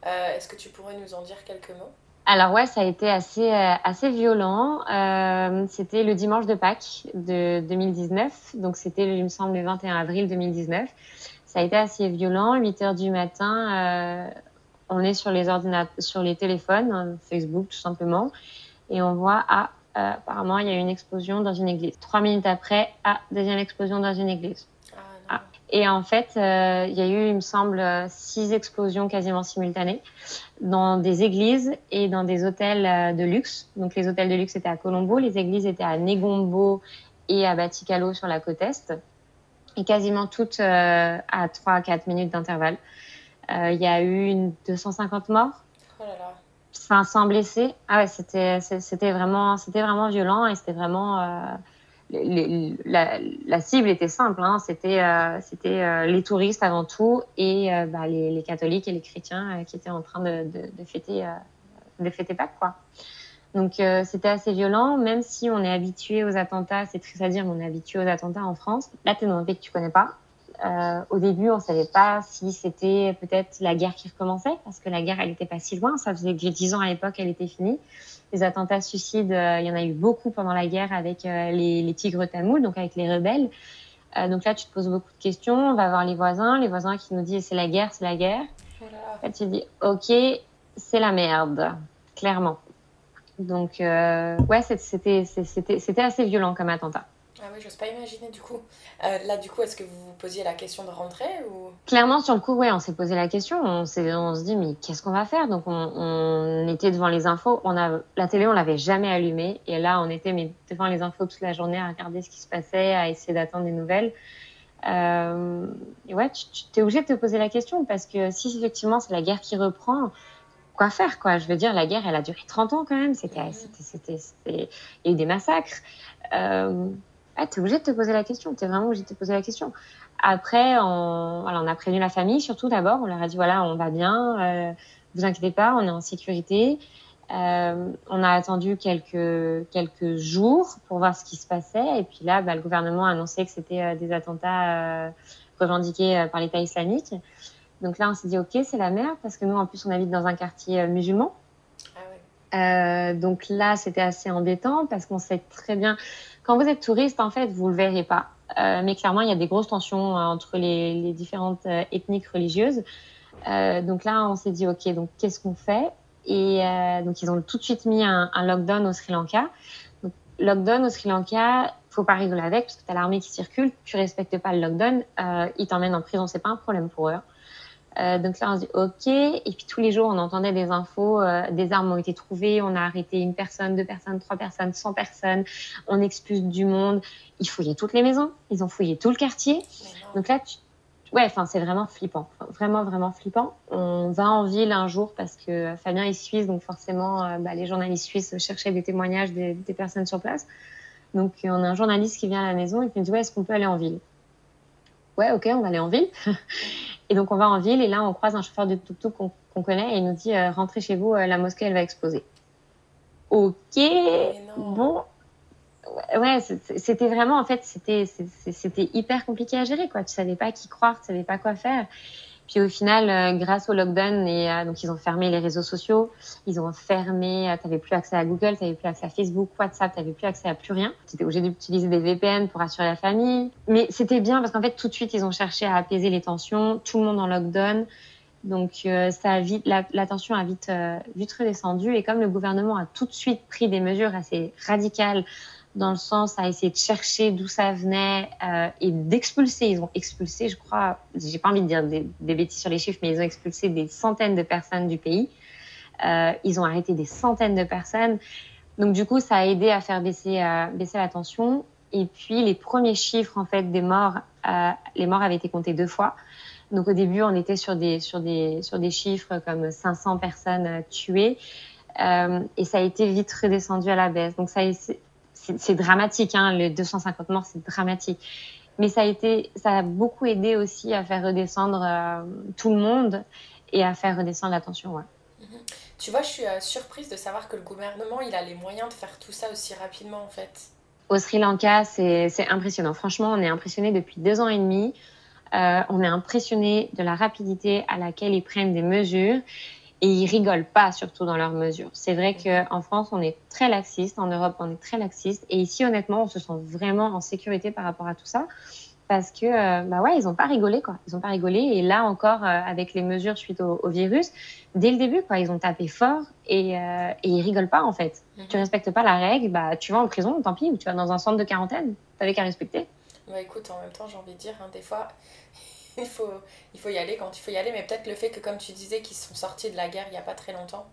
Euh, est-ce que tu pourrais nous en dire quelques mots? Alors ouais, ça a été assez, assez violent. c'était le dimanche de Pâques de 2019, donc c'était, il me semble, le 21 avril 2019. Ça a été assez violent. 8 heures du matin, on est sur les ordinateurs, sur les téléphones, hein, Facebook tout simplement, et on voit ah euh, apparemment il y a une explosion dans une église. Trois minutes après, ah deuxième explosion dans une église. Ah, ah. Et en fait, euh, il y a eu, il me semble, six explosions quasiment simultanées dans des églises et dans des hôtels euh, de luxe. Donc les hôtels de luxe étaient à Colombo, les églises étaient à Negombo et à Batikalo sur la côte est, et quasiment toutes à 3 à 4 minutes d'intervalle. Euh, il y a eu une 250 morts. Oh là là. 500 blessés. Ah ouais, c'était, c'était vraiment, c'était vraiment violent et c'était vraiment. Euh, la, cible était simple, hein. c'était c'était les touristes avant tout et bah, les, catholiques et les chrétiens qui étaient en train de, de fêter de fêter Pâques quoi. Donc c'était assez violent, même si on est habitué aux attentats, c'est triste à dire, mais on est habitué aux attentats en France. Là, tu es dans un pays que tu connais pas. Euh, au début, on ne savait pas si c'était peut-être la guerre qui recommençait, parce que la guerre, elle n'était pas si loin. Ça faisait que 10 ans à l'époque, elle était finie. Les attentats suicides, euh, il y en a eu beaucoup pendant la guerre avec euh, les, les, tigres tamouls, donc avec les rebelles. donc là, tu te poses beaucoup de questions. On va voir les voisins, les voisins qui nous disent c'est la guerre, c'est la guerre. Là, tu te dis ok, c'est la merde, clairement. Donc ouais, c'était assez violent comme attentat. Ah oui, j'ose pas imaginer du coup. Euh, là, du coup, est-ce que vous vous posiez la question de rentrer ou... Clairement, sur le coup, ouais, on s'est posé la question. On, on se dit, mais qu'est-ce qu'on va faire? Donc, on, était devant les infos. On a, la télé, on l'avait jamais allumée. Et là, on était mais, devant les infos toute la journée à regarder ce qui se passait, à essayer d'attendre des nouvelles. Euh, et ouais, tu, tu es obligé de te poser la question parce que si effectivement c'est la guerre qui reprend, quoi faire quoi? Je veux dire, la guerre, elle a duré 30 ans quand même. C'était, c'était, il y a eu des massacres. Euh, ah, tu es obligé de te poser la question. Tu es vraiment obligé de te poser la question. Après, on, voilà, on a prévenu la famille, surtout d'abord. On leur a dit voilà, on va bien, euh, vous inquiétez pas, on est en sécurité. Euh, on a attendu quelques, quelques jours pour voir ce qui se passait. Et puis là, bah, le gouvernement a annoncé que c'était euh, des attentats euh, revendiqués par l'État islamique. Donc là, on s'est dit ok, c'est la merde parce que nous, en plus, on habite dans un quartier musulman. Ah ouais. donc là, c'était assez embêtant parce qu'on sait très bien quand vous êtes touriste, en fait, vous le verrez pas. Euh, mais clairement, il y a des grosses tensions euh, entre les, les différentes euh, ethniques religieuses. Euh, donc là, on s'est dit, OK, donc qu'est-ce qu'on fait? Et euh, donc, ils ont tout de suite mis un, un lockdown au Sri Lanka. Donc, lockdown au Sri Lanka, faut pas rigoler avec, parce que tu as l'armée qui circule, tu respectes pas le lockdown, euh, ils t'emmènent en prison, c'est pas un problème pour eux. Euh, donc là, on se dit OK. Et puis tous les jours, on entendait des infos, euh, des armes ont été trouvées, on a arrêté une personne, deux personnes, trois personnes, cent personnes, on expulse du monde. Ils fouillaient toutes les maisons, ils ont fouillé tout le quartier. Donc là, ouais, enfin, c'est vraiment flippant, vraiment, vraiment flippant. On va en ville un jour parce que Fabien est suisse, donc forcément, euh, bah, les journalistes suisses cherchaient des témoignages des, des, personnes sur place. Donc on a un journaliste qui vient à la maison et qui me dit ouais, est-ce qu'on peut aller en ville? Ouais, ok, on va aller en ville. Et donc, on va en ville et là, on croise un chauffeur de tuk-tuk qu'on connaît et il nous dit euh, Rentrez chez vous, euh, la mosquée, elle va exploser. Ok, bon. Ouais, c'était vraiment, en fait, c'était hyper compliqué à gérer, quoi. Tu savais pas qui croire, tu savais pas quoi faire. Puis au final, euh, grâce au lockdown, et, euh, donc ils ont fermé les réseaux sociaux, ils ont fermé, euh, tu n'avais plus accès à Google, tu n'avais plus accès à Facebook, WhatsApp, tu n'avais plus accès à plus rien. Tu étais obligé d'utiliser des VPN pour assurer la famille. Mais c'était bien parce qu'en fait, tout de suite, ils ont cherché à apaiser les tensions, tout le monde en lockdown. Donc ça a vite, la, tension a vite, vite redescendu. Et comme le gouvernement a tout de suite pris des mesures assez radicales dans le sens à essayer de chercher d'où ça venait euh, et d'expulser. Ils ont expulsé, je crois, j'ai pas envie de dire des, des, bêtises sur les chiffres, mais ils ont expulsé des centaines de personnes du pays. Euh, ils ont arrêté des centaines de personnes. Donc du coup, ça a aidé à faire baisser, euh, baisser la tension. Et puis les premiers chiffres en fait des morts, euh, les morts avaient été comptés deux fois. Donc au début, on était sur des sur des sur des chiffres comme 500 personnes euh, tuées. Euh, et ça a été vite redescendu à la baisse. Donc ça c'est dramatique, hein, les 250 morts, c'est dramatique. Mais ça a été, ça a beaucoup aidé aussi à faire redescendre euh, tout le monde et à faire redescendre la tension. Ouais. Mm -hmm. Tu vois, je suis euh, surprise de savoir que le gouvernement, il a les moyens de faire tout ça aussi rapidement, en fait. Au Sri Lanka, c'est impressionnant. Franchement, on est impressionné depuis deux ans et demi. Euh, on est impressionné de la rapidité à laquelle ils prennent des mesures et ils rigolent pas surtout dans leurs mesures. C'est vrai qu'en France, on est très laxiste, en Europe, on est très laxiste, et ici, honnêtement, on se sent vraiment en sécurité par rapport à tout ça, parce que, euh, bah ouais, ils ont pas rigolé, quoi. Ils ont pas rigolé, et là encore, euh, avec les mesures suite au, au, virus, dès le début, quoi, ils ont tapé fort, et, euh, et ils rigolent pas, en fait. Mm -hmm. Tu respectes pas la règle, bah, tu vas en prison, tant pis, ou tu vas dans un centre de quarantaine, t'avais qu'à respecter. Bah écoute, en même temps, j'ai envie de dire, hein, des fois, il, faut, il faut y aller quand il faut y aller, mais peut-être le fait que, comme tu disais, qu'ils sont sortis de la guerre il n'y a pas très longtemps,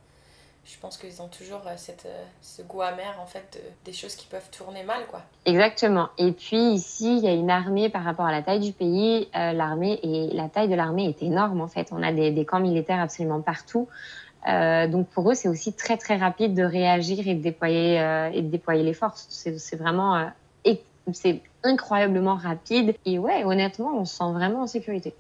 je pense qu'ils ont toujours euh, cette, euh, ce goût amer en fait de, des choses qui peuvent tourner mal quoi. Exactement. Et puis ici il y a une armée par rapport à la taille du pays, euh, l'armée et la taille de l'armée est énorme en fait. On a des, des camps militaires absolument partout. Donc pour eux c'est aussi très très rapide de réagir et de déployer et de déployer les forces. C'est vraiment incroyablement rapide. Et ouais, honnêtement, on se sent vraiment en sécurité.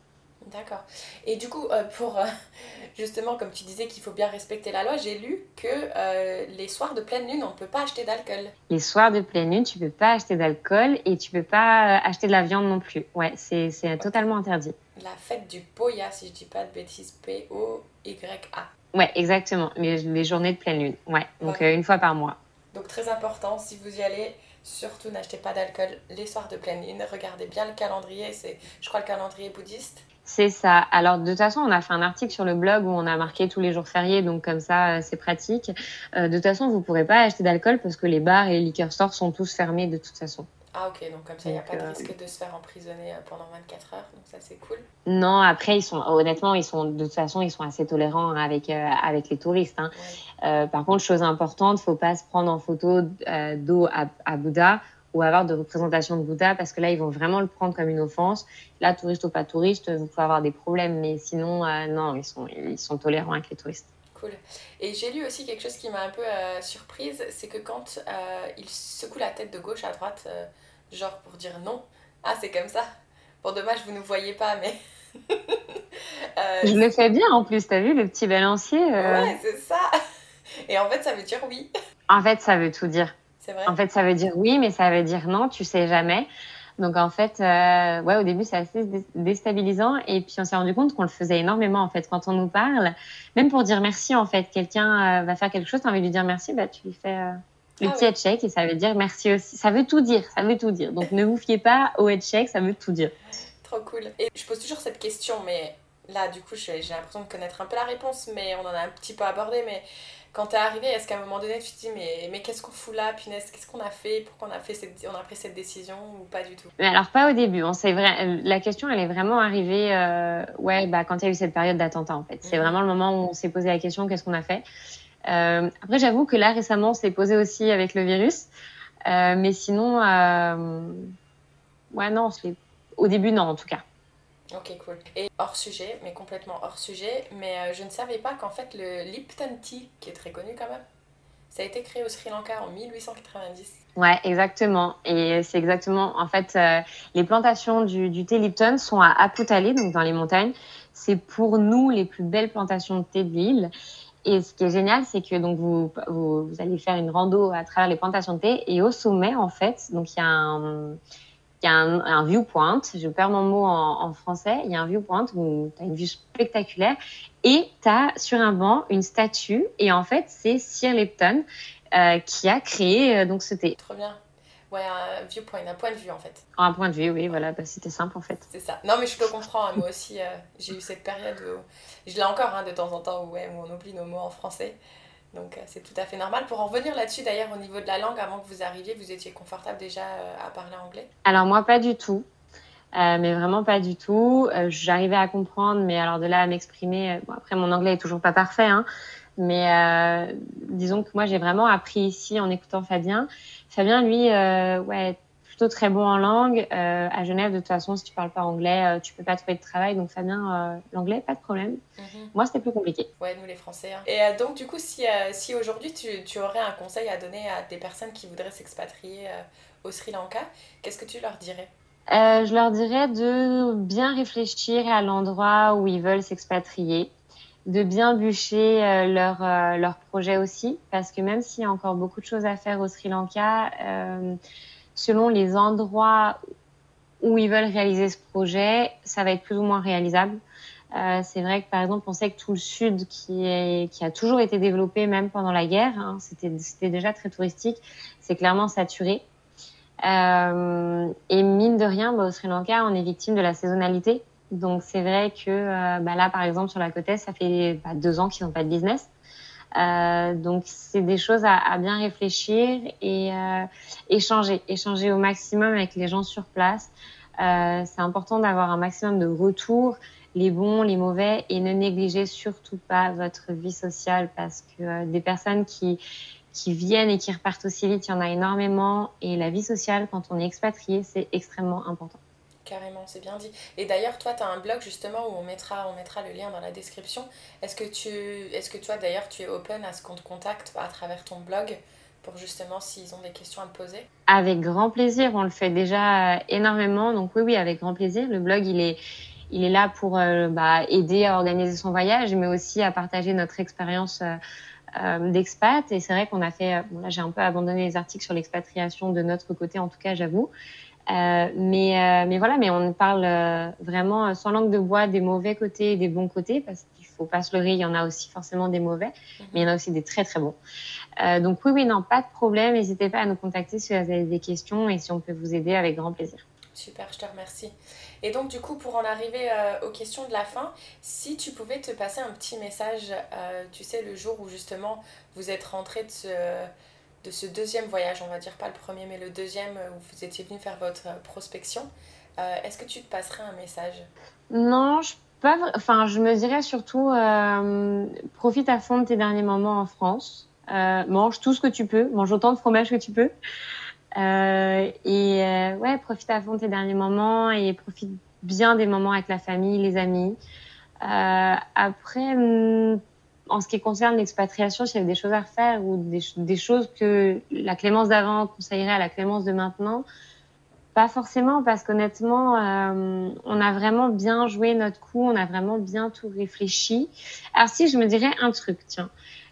D'accord. Et du coup, euh, pour euh, justement, comme tu disais qu'il faut bien respecter la loi, j'ai lu que euh, les soirs de pleine lune, on ne peut pas acheter d'alcool. Les soirs de pleine lune, tu peux pas acheter d'alcool et tu peux pas acheter de la viande non plus. Ouais, c'est totalement interdit. La fête du Poya, si je dis pas de bêtises, P-O-Y-A. Ouais, exactement. Les, les, journées de pleine lune. Ouais, donc une fois par mois. Donc très important, si vous y allez, surtout n'achetez pas d'alcool les soirs de pleine lune. Regardez bien le calendrier, c'est, je crois, le calendrier bouddhiste. C'est ça. Alors de toute façon, on a fait un article sur le blog où on a marqué tous les jours fériés, donc comme ça, euh, c'est pratique. Euh, de toute façon, vous pourrez pas acheter d'alcool parce que les bars et les liquor stores sont tous fermés de toute façon. Ah ok, donc comme ça, il n'y a pas de euh, risque de se faire emprisonner pendant 24 heures, donc ça c'est cool. Non, après, ils sont, honnêtement, ils sont, de toute façon, ils sont assez tolérants avec, avec les touristes. Hein. par contre, chose importante, faut pas se prendre en photo d'eau à, à Bouddha ou avoir de représentation de Bouddha parce que là, ils vont vraiment le prendre comme une offense. Là, touriste ou pas touriste, vous pouvez avoir des problèmes, mais sinon, euh, non, ils sont, ils sont tolérants avec les touristes. Cool. Et j'ai lu aussi quelque chose qui m'a un peu euh, surprise, c'est que quand euh, il secoue la tête de gauche à droite, genre pour dire non, ah c'est comme ça. Bon, dommage, vous ne voyez pas, mais... Je le fais bien en plus, t'as vu le petit balancier Ouais, c'est ça. Et en fait, ça veut dire oui. En fait, ça veut tout dire. En fait, ça veut dire oui, mais ça veut dire non, tu sais jamais. Donc en fait, euh, ouais, au début c'est assez déstabilisant et puis on s'est rendu compte qu'on le faisait énormément en fait quand on nous parle, même pour dire merci en fait. Quelqu'un euh, va faire quelque chose, t'as envie de lui dire merci, bah tu lui fais euh, le ah petit head shake et ça veut dire merci aussi. Ça veut tout dire, ça veut tout dire. Donc ne vous fiez pas au head shake, ça veut tout dire. Trop cool. Et je pose toujours cette question, mais là du coup j'ai l'impression de connaître un peu la réponse, mais on en a un petit peu abordé, mais quand t'es arrivé, est-ce qu'à un moment donné, tu te dis, mais, mais qu'est-ce qu'on fout là, punaise, qu'est-ce qu'on a fait, pourquoi on a, fait cette, on a pris cette décision ou pas du tout? Mais Alors, pas au début. On hein, vrai, la question, elle est vraiment arrivée euh, ouais, bah, quand il y a eu cette période d'attentat, en fait. C'est mhm. vraiment le moment où on s'est posé la question, qu'est-ce qu'on a fait? Euh, Après, j'avoue que là, récemment, on s'est posé aussi avec le virus. Euh, mais sinon, ouais, non, au début, non, en tout cas. Ok, cool. Et hors sujet, mais complètement hors sujet, mais euh, je ne savais pas qu'en fait le Lipton Tea, qui est très connu quand même, ça a été créé au Sri Lanka en 1890. Ouais, exactement. Et c'est exactement, en fait, euh, les plantations du, du, thé Lipton sont à Aputali, donc dans les montagnes. C'est pour nous les plus belles plantations de thé de l'île. Et ce qui est génial, c'est que donc vous, vous, allez faire une rando à travers les plantations de thé. Et au sommet, en fait, donc il y a un y a un, viewpoint, je perds mon mot en, français, il y a un viewpoint où tu as une vue spectaculaire. Et tu as sur un banc une statue. Et en fait c'est Sir Lipton euh, qui a créé euh, donc ce thé. Trop bien. Ouais, un viewpoint, un point de vue en fait. Un point de vue, oui, voilà, bah, c'était simple en fait. C'est ça. Non, mais je peux comprendre, hein, moi aussi, euh, j'ai eu cette période où. Je l'ai encore hein, de temps en temps où, ouais, où on oublie nos mots en français. Donc euh, c'est tout à fait normal. Pour en revenir là-dessus, d'ailleurs, au niveau de la langue, avant que vous arriviez, vous étiez confortable déjà euh, à parler anglais? Alors moi, pas du tout. Mais vraiment pas du tout. J'arrivais à comprendre, mais alors de là à m'exprimer, bon, après mon anglais est toujours pas parfait, hein, mais disons que moi j'ai vraiment appris ici en écoutant Fabien. Fabien, lui, ouais, très bon en langue. Euh, à Genève, de toute façon, si tu parles pas anglais, euh, tu peux pas trouver de travail. Donc, Fabien, euh, l'anglais, pas de problème. Mhm. Moi, c'était plus compliqué. Ouais, nous les Français. Hein. Et donc, du coup, si, si aujourd'hui tu, tu, aurais un conseil à donner à des personnes qui voudraient s'expatrier au Sri Lanka, qu'est-ce que tu leur dirais? Je leur dirais de bien réfléchir à l'endroit où ils veulent s'expatrier de bien bûcher leur, leur projet aussi, parce que même s'il y a encore beaucoup de choses à faire au Sri Lanka, selon les endroits où ils veulent réaliser ce projet, ça va être plus ou moins réalisable. Euh, c'est vrai que par exemple, on sait que tout le sud, qui, qui a toujours été développé même pendant la guerre, hein, c'était déjà très touristique, c'est clairement saturé. Euh, et mine de rien, bah, au Sri Lanka, on est victime de la saisonnalité. Donc c'est vrai que euh, bah, là, par exemple, sur la côte ça fait bah, deux ans qu'ils n'ont pas de business. Euh, donc c'est des choses à, à, bien réfléchir et euh, échanger, échanger au maximum avec les gens sur place. Euh, c'est important d'avoir un maximum de retours, les bons, les mauvais, et ne négligez surtout pas votre vie sociale parce que euh, des personnes qui qui viennent et qui repartent aussi vite, il y en a énormément. Et la vie sociale, quand on est expatrié, c'est extrêmement important. Carrément, c'est bien dit. Et d'ailleurs, toi, tu as un blog justement où on mettra, on mettra le lien dans la description. Est-ce que, tu, est-ce que toi, d'ailleurs, tu es open à ce qu'on te contacte à travers ton blog pour justement s'ils ont des questions à me poser? Avec grand plaisir, on le fait déjà énormément. Donc oui, oui, avec grand plaisir. Le blog, il est, il est là pour bah, aider à organiser son voyage, mais aussi à partager notre expérience euh, d'expat. Et c'est vrai qu'on a fait, bon, là j'ai un peu abandonné les articles sur l'expatriation de notre côté, en tout cas j'avoue. Euh, mais, euh, mais voilà, mais on parle euh, vraiment sans langue de bois des mauvais côtés et des bons côtés, parce qu'il faut pas se leurrer, il y en a aussi forcément des mauvais, mhm. mais il y en a aussi des très très bons. Donc oui, oui, non, pas de problème. N'hésitez pas à nous contacter si vous avez des questions et si on peut vous aider avec grand plaisir. Super, je te remercie. Et donc, du coup, pour en arriver euh, aux questions de la fin, si tu pouvais te passer un petit message, euh, tu sais, le jour où justement vous êtes rentré de ce, de ce deuxième voyage, on va dire pas le premier, mais le deuxième euh, où vous étiez venu faire votre prospection, est-ce que tu te passerais un message? Non, je pas, enfin, je me dirais surtout, profite à fond de tes derniers moments en France. mange tout ce que tu peux, mange autant de fromage que tu peux. Euh, et euh, ouais, profite à fond de tes derniers moments et profite bien des moments avec la famille, les amis. Euh, après, mm, en ce qui concerne l'expatriation, s'il y avait des choses à refaire ou des, des choses que la Clémence d'avant conseillerait à la Clémence de maintenant, pas forcément, parce qu'honnêtement, euh, on a vraiment bien joué notre coup, on a vraiment bien tout réfléchi. Alors si je me dirais un truc, tiens,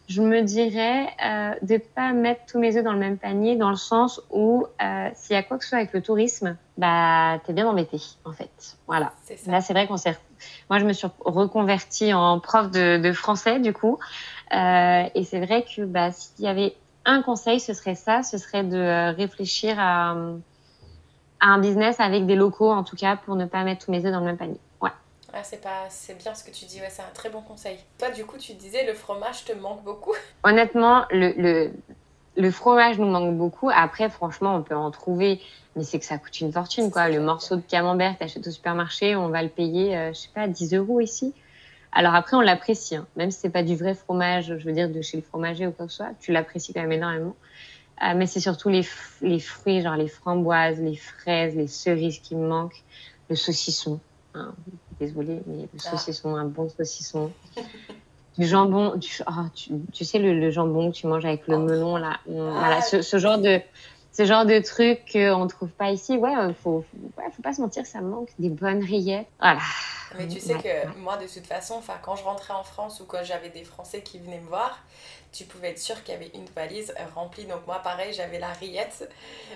je me dirais euh, de pas mettre tous mes œufs dans le même panier, dans le sens où euh, s'il y a quoi que ce soit avec le tourisme, bah t'es bien embêté en fait. Voilà. Là c'est vrai qu'on s'est. Moi je me suis reconvertie en prof de, de français du coup, euh, et c'est vrai que bah s'il y avait un conseil, ce serait ça, ce serait de euh, réfléchir à, à un business avec des locaux en tout cas pour ne pas mettre tous mes œufs dans le même panier. Ah, c'est pas c'est bien ce que tu dis ouais c'est un très bon conseil. Toi du coup tu disais le fromage te manque beaucoup. Honnêtement le, le, le fromage nous manque beaucoup. Après franchement on peut en trouver mais c'est que ça coûte une fortune quoi le morceau de camembert que t'achètes au supermarché on va le payer euh, je sais pas 10 euros ici alors après on l'apprécie hein. même si c'est pas du vrai fromage je veux dire de chez le fromager ou quoi que ce soit tu l'apprécies quand même énormément euh, mais c'est surtout les, les fruits genre les framboises les fraises les cerises qui me manquent le saucisson hein désolée, mais le ah. saucisson, un bon saucisson. du jambon, du, oh, tu, tu, sais, le, le, jambon que tu manges avec le oh. melon, là. Ah. Voilà, ce, ce, genre de, ce genre de truc qu'on ne trouve pas ici. Ouais, faut, faut, ouais, faut pas se mentir, ça manque des bonnes rillettes. Voilà. Mais tu sais que moi, de toute façon, quand je rentrais en France ou quand j'avais des Français qui venaient me voir, tu pouvais être sûr qu'il y avait une valise remplie. Donc moi, pareil, j'avais la rillette.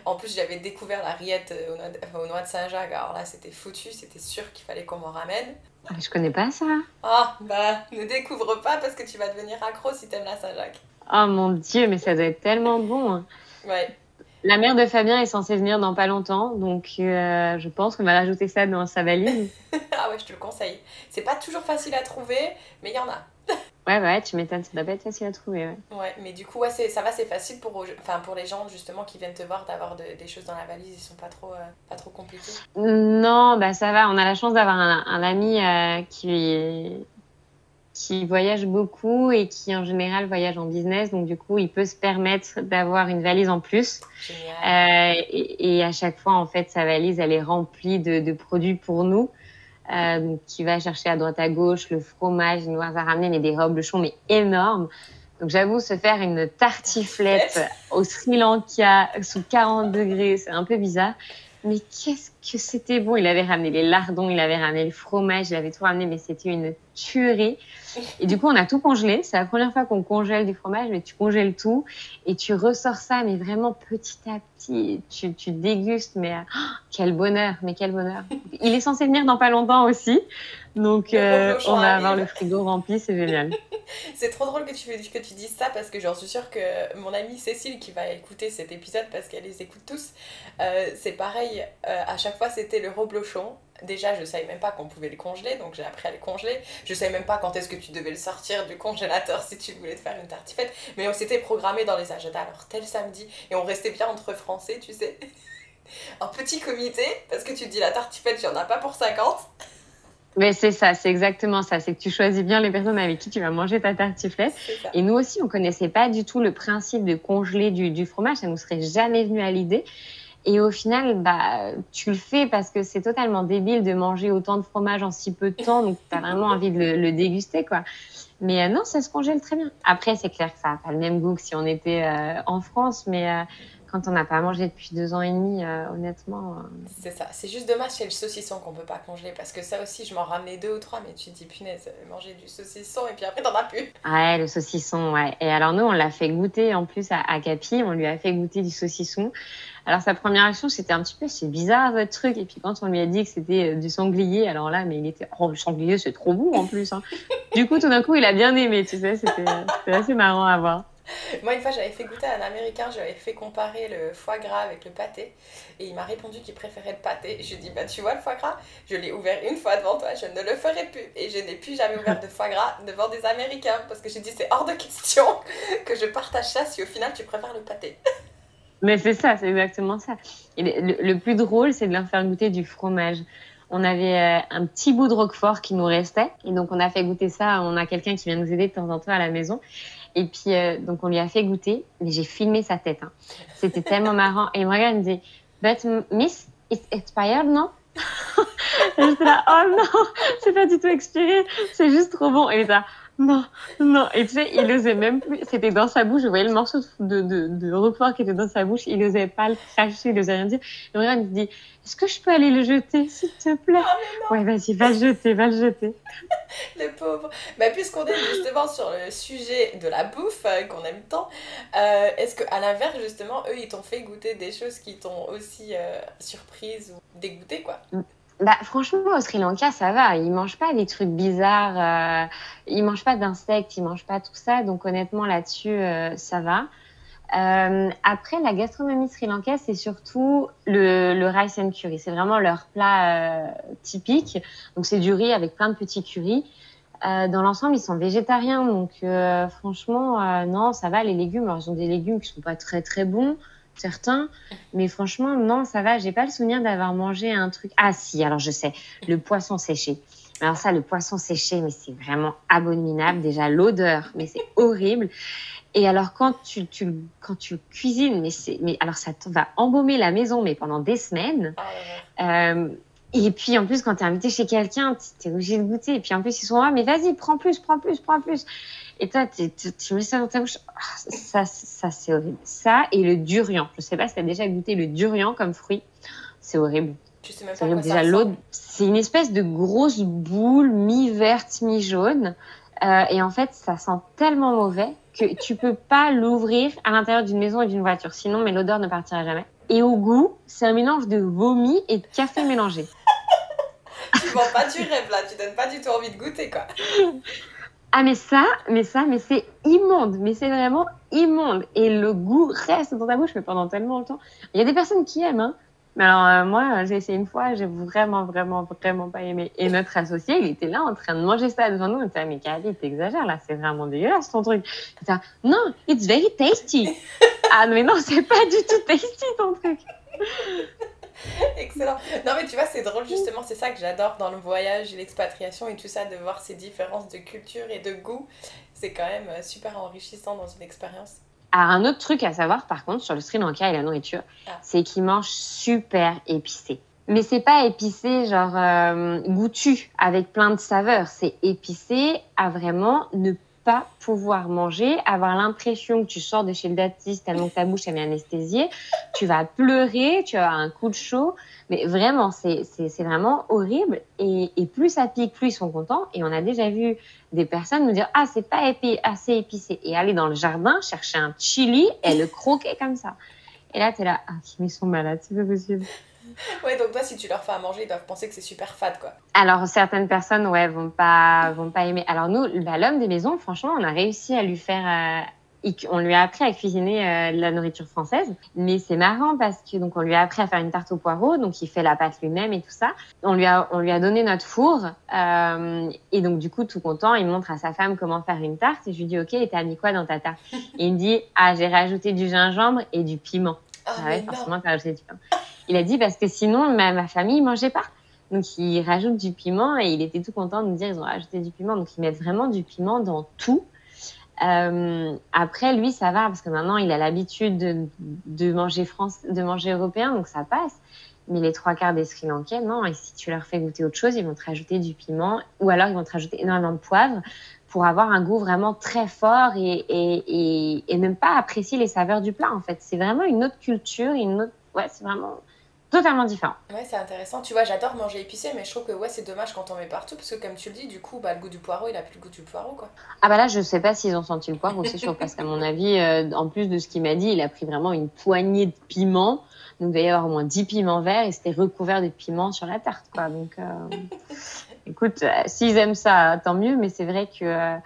En plus, j'avais découvert la rillette au noix, au noix de Saint-Jacques. Alors là, c'était foutu, c'était sûr qu'il fallait qu'on m'en ramène. Ah, je connais pas ça. Ah, bah, ne découvre pas parce que tu vas devenir accro si t'aimes la Saint-Jacques. Oh mon dieu, mais ça doit être tellement bon. Hein. Ouais. La mère de Fabien est censée venir dans pas longtemps, donc euh, je pense qu'on va rajouter ça dans sa valise. ah ouais, je te le conseille. C'est pas toujours facile à trouver, mais il y en a. Ouais, ouais, tu m'étonnes, ça doit pas être facile à trouver. Ouais, ouais mais du coup, ouais, ça va, c'est facile pour, enfin, pour les gens justement qui viennent te voir d'avoir de, des choses dans la valise, ils sont pas trop, euh, pas trop compliqués. Non, bah ça va, on a la chance d'avoir un, un, ami euh, qui, qui voyage beaucoup et qui en général voyage en business, donc du coup, il peut se permettre d'avoir une valise en plus. Euh, et, et, à chaque fois, en fait, sa valise, elle est remplie de, de produits pour nous euh, qui va chercher à droite à gauche le fromage, une noix à ramener, mais des reblochons mais énormes. Donc j'avoue, se faire une tartiflette au Sri Lanka sous 40 degrés, c'est un peu bizarre. Mais qu'est-ce que c'était bon Il avait ramené les lardons, il avait ramené le fromage, il avait tout ramené, mais c'était une tuerie. Et du coup, on a tout congelé. C'est la première fois qu'on congèle du fromage, mais tu congèles tout et tu ressors ça, mais vraiment petit à petit. Tu, tu dégustes, mais oh, quel bonheur, mais quel bonheur. Il est censé venir dans pas longtemps aussi. Donc, euh, on va avoir le frigo rempli, c'est génial. c'est trop drôle que tu, que tu dises ça parce que j'en suis sûre que mon amie Cécile qui va écouter cet épisode parce qu'elle les écoute tous, euh, c'est pareil, euh, à chaque fois c'était le reblochon. Déjà, je savais même pas qu'on pouvait le congeler, donc j'ai appris à le congeler. Je savais même pas quand est-ce que tu devais le sortir du congélateur si tu voulais te faire une tartiflette. Mais on s'était programmé dans les agendas, alors tel samedi, et on restait bien entre Français, tu sais. Un petit comité, parce que tu te dis la tartiflette, il n'y en a pas pour 50. Mais c'est ça, c'est exactement ça. C'est que tu choisis bien les personnes avec qui tu vas manger ta tartiflette. Et nous aussi, on connaissait pas du tout le principe de congeler du, du fromage. Ça nous serait jamais venu à l'idée. Et au final, bah, tu le fais parce que c'est totalement débile de manger autant de fromage en si peu de temps. Donc, tu as vraiment envie de le, le, déguster, quoi. Mais non, ça se congèle très bien. Après, c'est clair que ça n'a pas le même goût que si on était en France, mais quand on n'a pas mangé depuis deux ans et demi, euh, honnêtement. Euh. C'est ça. C'est juste dommage, c'est le saucisson qu'on peut pas congeler. Parce que ça aussi, je m'en ramenais deux ou trois, mais tu te dis, punaise, manger du saucisson et puis après, t'en as plus. Ouais, le saucisson, ouais. Et alors, nous, on l'a fait goûter en plus à, à Capi. On lui a fait goûter du saucisson. Alors, sa première action, c'était un petit peu, c'est bizarre votre truc. Et puis, quand on lui a dit que c'était euh, du sanglier, alors là, mais il était, oh, le sanglier, c'est trop bon en plus. Hein. du coup, tout d'un coup, il a bien aimé, tu sais, c'était assez marrant à voir. Moi, une fois, j'avais fait goûter à un Américain, j'avais fait comparer le foie gras avec le pâté. Et il m'a répondu qu'il préférait le pâté. Je lui ai dit, bah, tu vois, le foie gras, je l'ai ouvert une fois devant toi, je ne le ferai plus. Et je n'ai plus jamais ouvert de foie gras devant des Américains. Parce que j'ai dit, c'est hors de question que je partage ça si au final tu préfères le pâté. Mais c'est ça, c'est exactement ça. Le, plus drôle, c'est de leur faire goûter du fromage on avait euh, un petit bout de roquefort qui nous restait. Et donc, on a fait goûter ça. On a quelqu'un qui vient nous aider de temps en temps à la maison. Et puis, euh, donc, on lui a fait goûter, mais j'ai filmé sa tête. Hein. C'était tellement marrant. Et il me regarde, il me dit, But Miss, it's expired, non? J'étais là, oh non, c'est pas du tout expiré, c'est juste trop bon. Et là, non, non. Et tu sais, il osait même plus. C'était dans sa bouche. Je voyais le morceau de, de, de qui était dans sa bouche. Il osait pas le cracher, il osait rien dire. Et regarde, il dit Est-ce que je peux aller le jeter, s'il te plaît? Ah, Ouais, vas-y, va le jeter, va le jeter. le pauvre. Bah, puisqu'on est justement sur le sujet de la bouffe euh, qu'on aime tant, euh, est-ce qu'à l'inverse, justement, eux, ils t'ont fait goûter des choses qui t'ont aussi euh, surprise ou dégoûté, quoi? Mm. Bah, franchement, au Sri Lanka, ça va. Ils mangent pas des trucs bizarres. Euh, ils mangent pas d'insectes, ils mangent pas tout ça. Donc, honnêtement, là-dessus, euh, ça va. Euh, après, la gastronomie sri-lankaise, c'est surtout le, rice and curry. C'est vraiment leur plat euh, typique. Donc, c'est du riz avec plein de petits currys. Euh, dans l'ensemble, ils sont végétariens. Donc, franchement, non, ça va. Les légumes, alors, ils ont des légumes qui sont pas très, très bons certains. Mais franchement, non, ça va. J'ai pas le souvenir d'avoir mangé un truc. Ah si, alors je sais, le poisson séché. Alors ça, le poisson séché, mais c'est vraiment abominable. Déjà l'odeur, mais c'est horrible. Et alors quand tu, tu, quand tu cuisines, mais c'est, mais alors ça va embaumer la maison, mais pendant des semaines. Ah euh, et puis en plus, quand tu es invité chez quelqu'un, tu es obligé de goûter. Et puis en plus, ils sont là, mais vas-y, prends plus, prends plus, prends plus. Et toi, tu mets ça dans ta bouche. Ah, ça, ça c'est horrible. Ça et le durian. Je sais pas si tu as déjà goûté le durian comme fruit. C'est horrible. Tu sais même pas quoi Déjà, c'est une espèce de grosse boule mi-verte, mi-jaune. Euh, et en fait, ça sent tellement mauvais que tu peux pas l'ouvrir à l'intérieur d'une maison et d'une voiture. Sinon, mais l'odeur ne partira jamais. Et au goût, c'est un mélange de vomi et de café mélangé. Tu vends pas du rêve là, tu donnes pas du tout envie de goûter quoi. Ah mais ça, mais ça, mais c'est immonde, mais c'est vraiment immonde. Et le goût reste dans ta bouche mais pendant tellement longtemps. Il y a des personnes qui aiment, hein. Mais alors euh, moi, j'ai essayé une fois, j'ai vraiment, vraiment, vraiment pas aimé. Et notre associé, il était là en train de manger ça devant nous. On était mais Kali, t'exagères là, c'est vraiment dégueulasse ton truc. Il était non, it's very tasty. ah mais non, c'est pas du tout tasty ton truc. Excellent. Non, mais tu vois, c'est drôle, justement, c'est ça que j'adore dans le voyage et l'expatriation et tout ça, de voir ces différences de culture et de goût. C'est quand même euh, super enrichissant dans une expérience. Alors, un autre truc à savoir, par contre, sur le Sri Lanka et la nourriture, ah. c'est qu'ils mangent super épicé. Mais c'est pas épicé genre euh, goûtu avec plein de saveurs. C'est épicé à vraiment ne pas pouvoir manger, avoir l'impression que tu sors de chez le dentiste tellement que ta bouche est anesthésiée, tu vas pleurer, tu as un coup de chaud, mais vraiment, c'est vraiment horrible. Et, et, plus ça pique, plus ils sont contents. Et on a déjà vu des personnes nous dire Ah, c'est pas épicé, assez épicé. Et aller dans le jardin chercher un chili et le croquer comme ça. Et là, tu es là Ah, ils sont malades, c'est pas possible. ouais, donc toi, si tu leur fais à manger, ils doivent penser que c'est super fade, quoi. Alors, certaines personnes, ouais, vont pas, vont pas aimer. Alors, nous, bah, l'homme des maisons, franchement, on a réussi à lui faire. Euh, on lui a appris à cuisiner euh, la nourriture française, mais c'est marrant parce que donc on lui a appris à faire une tarte au poireau, donc il fait la pâte lui-même et tout ça. On lui a on lui a donné notre four euh, et donc du coup tout content, il montre à sa femme comment faire une tarte et je lui dis ok, et t'as mis quoi dans ta tarte? Et il me dit ah j'ai rajouté du gingembre et du piment. Ah, ah ouais, forcément t'as rajouté du piment. Il a dit parce que sinon ma, famille ne mangeait pas. Donc il rajoute du piment et il était tout content de nous dire ils ont rajouté du piment. Donc ils mettent vraiment du piment dans tout. Euh, après lui ça va parce que maintenant il a l'habitude de, manger France, de manger européen donc ça passe. Mais les trois quarts des Sri Lankais, non. Et si tu leur fais goûter autre chose, ils vont te rajouter du piment ou alors ils vont te rajouter énormément de poivre pour avoir un goût vraiment très fort et, et, et, même pas apprécier les saveurs du plat en fait. C'est vraiment une autre culture, une autre... ouais, c'est vraiment totalement différent. Ouais, c'est intéressant. Tu vois, j'adore manger épicé, mais je trouve que ouais, c'est dommage quand on met partout, parce que comme tu le dis, du coup, bah, le goût du poireau, il a plus le goût du poireau, quoi. Ah bah là, je sais pas s'ils ont senti le poireau, c'est sûr, parce qu'à mon avis, euh, en plus de ce qu'il m'a dit, il a pris vraiment une poignée de piments. Donc, il devait y avoir au moins 10 piments verts et c'était recouvert de piments sur la tarte, quoi. Donc, euh, écoute, euh, s'ils aiment ça, tant mieux, mais c'est vrai que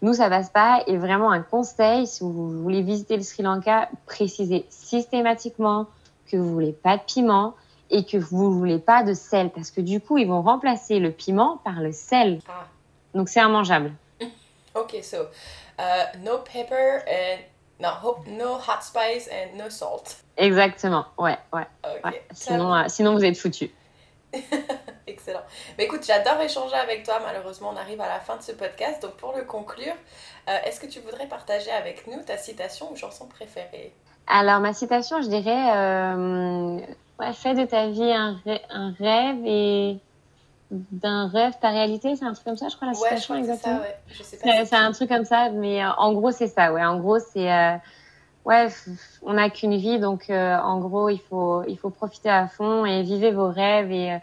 nous, ça passe pas. Et vraiment, un conseil, si vous voulez visiter le Sri Lanka, précisez systématiquement que vous voulez pas de piment et que vous voulez pas de sel parce que du coup, ils vont remplacer le piment par le sel. Ah. Donc c'est immangeable. ok, so uh, no pepper and no, no hot spice and no salt. Exactement, ouais, ouais. Sinon, euh, sinon vous êtes foutu. Excellent. Mais écoute, j'adore échanger avec toi. Malheureusement, on arrive à la fin de ce podcast. Donc, pour le conclure, euh, est-ce que tu voudrais partager avec nous ta citation ou chanson préférée? Alors, ma citation, je dirais euh, Fais de ta vie un, un rêve et d'un rêve ta réalité. C'est un truc comme ça, je crois, la citation, exactement. C'est un truc comme ça, mais euh, en gros, c'est ça. Ouais. En gros, c'est. Euh, ouais, on n'a qu'une vie, donc en gros, il faut, il faut profiter à fond et vivre vos rêves et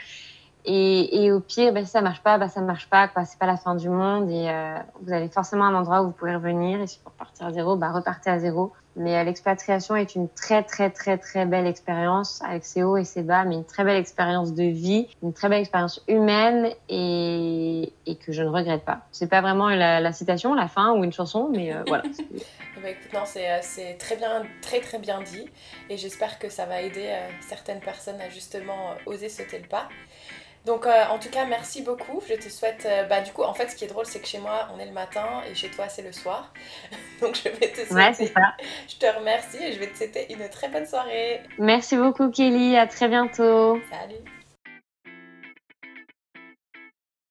et, et, au pire, ben, si ça marche pas, ben, ça marche pas. Quoi. C'est pas la fin du monde. Et euh, vous avez forcément un endroit où vous pouvez revenir. Et si pour partir à zéro, ben, repartez à zéro. Mais euh, l'expatriation est une très, très, très, très belle expérience avec ses hauts et ses bas, mais une très belle expérience de vie, une très belle expérience humaine et, et que je ne regrette pas. C'est pas vraiment la, la, citation, la fin ou une chanson, mais euh, voilà. bah, non, c'est très bien, très, très bien dit. Et j'espère que ça va aider certaines personnes à justement oser sauter le pas. Donc euh, en tout cas, merci beaucoup. Je te souhaite... Euh, bah du coup, en fait, ce qui est drôle, c'est que chez moi, on est le matin et chez toi, c'est le soir. Donc je vais te souhaiter... Ouais, c'est ça. Je te remercie et je vais te souhaiter une très bonne soirée. Merci beaucoup, Kelly. À très bientôt. Salut.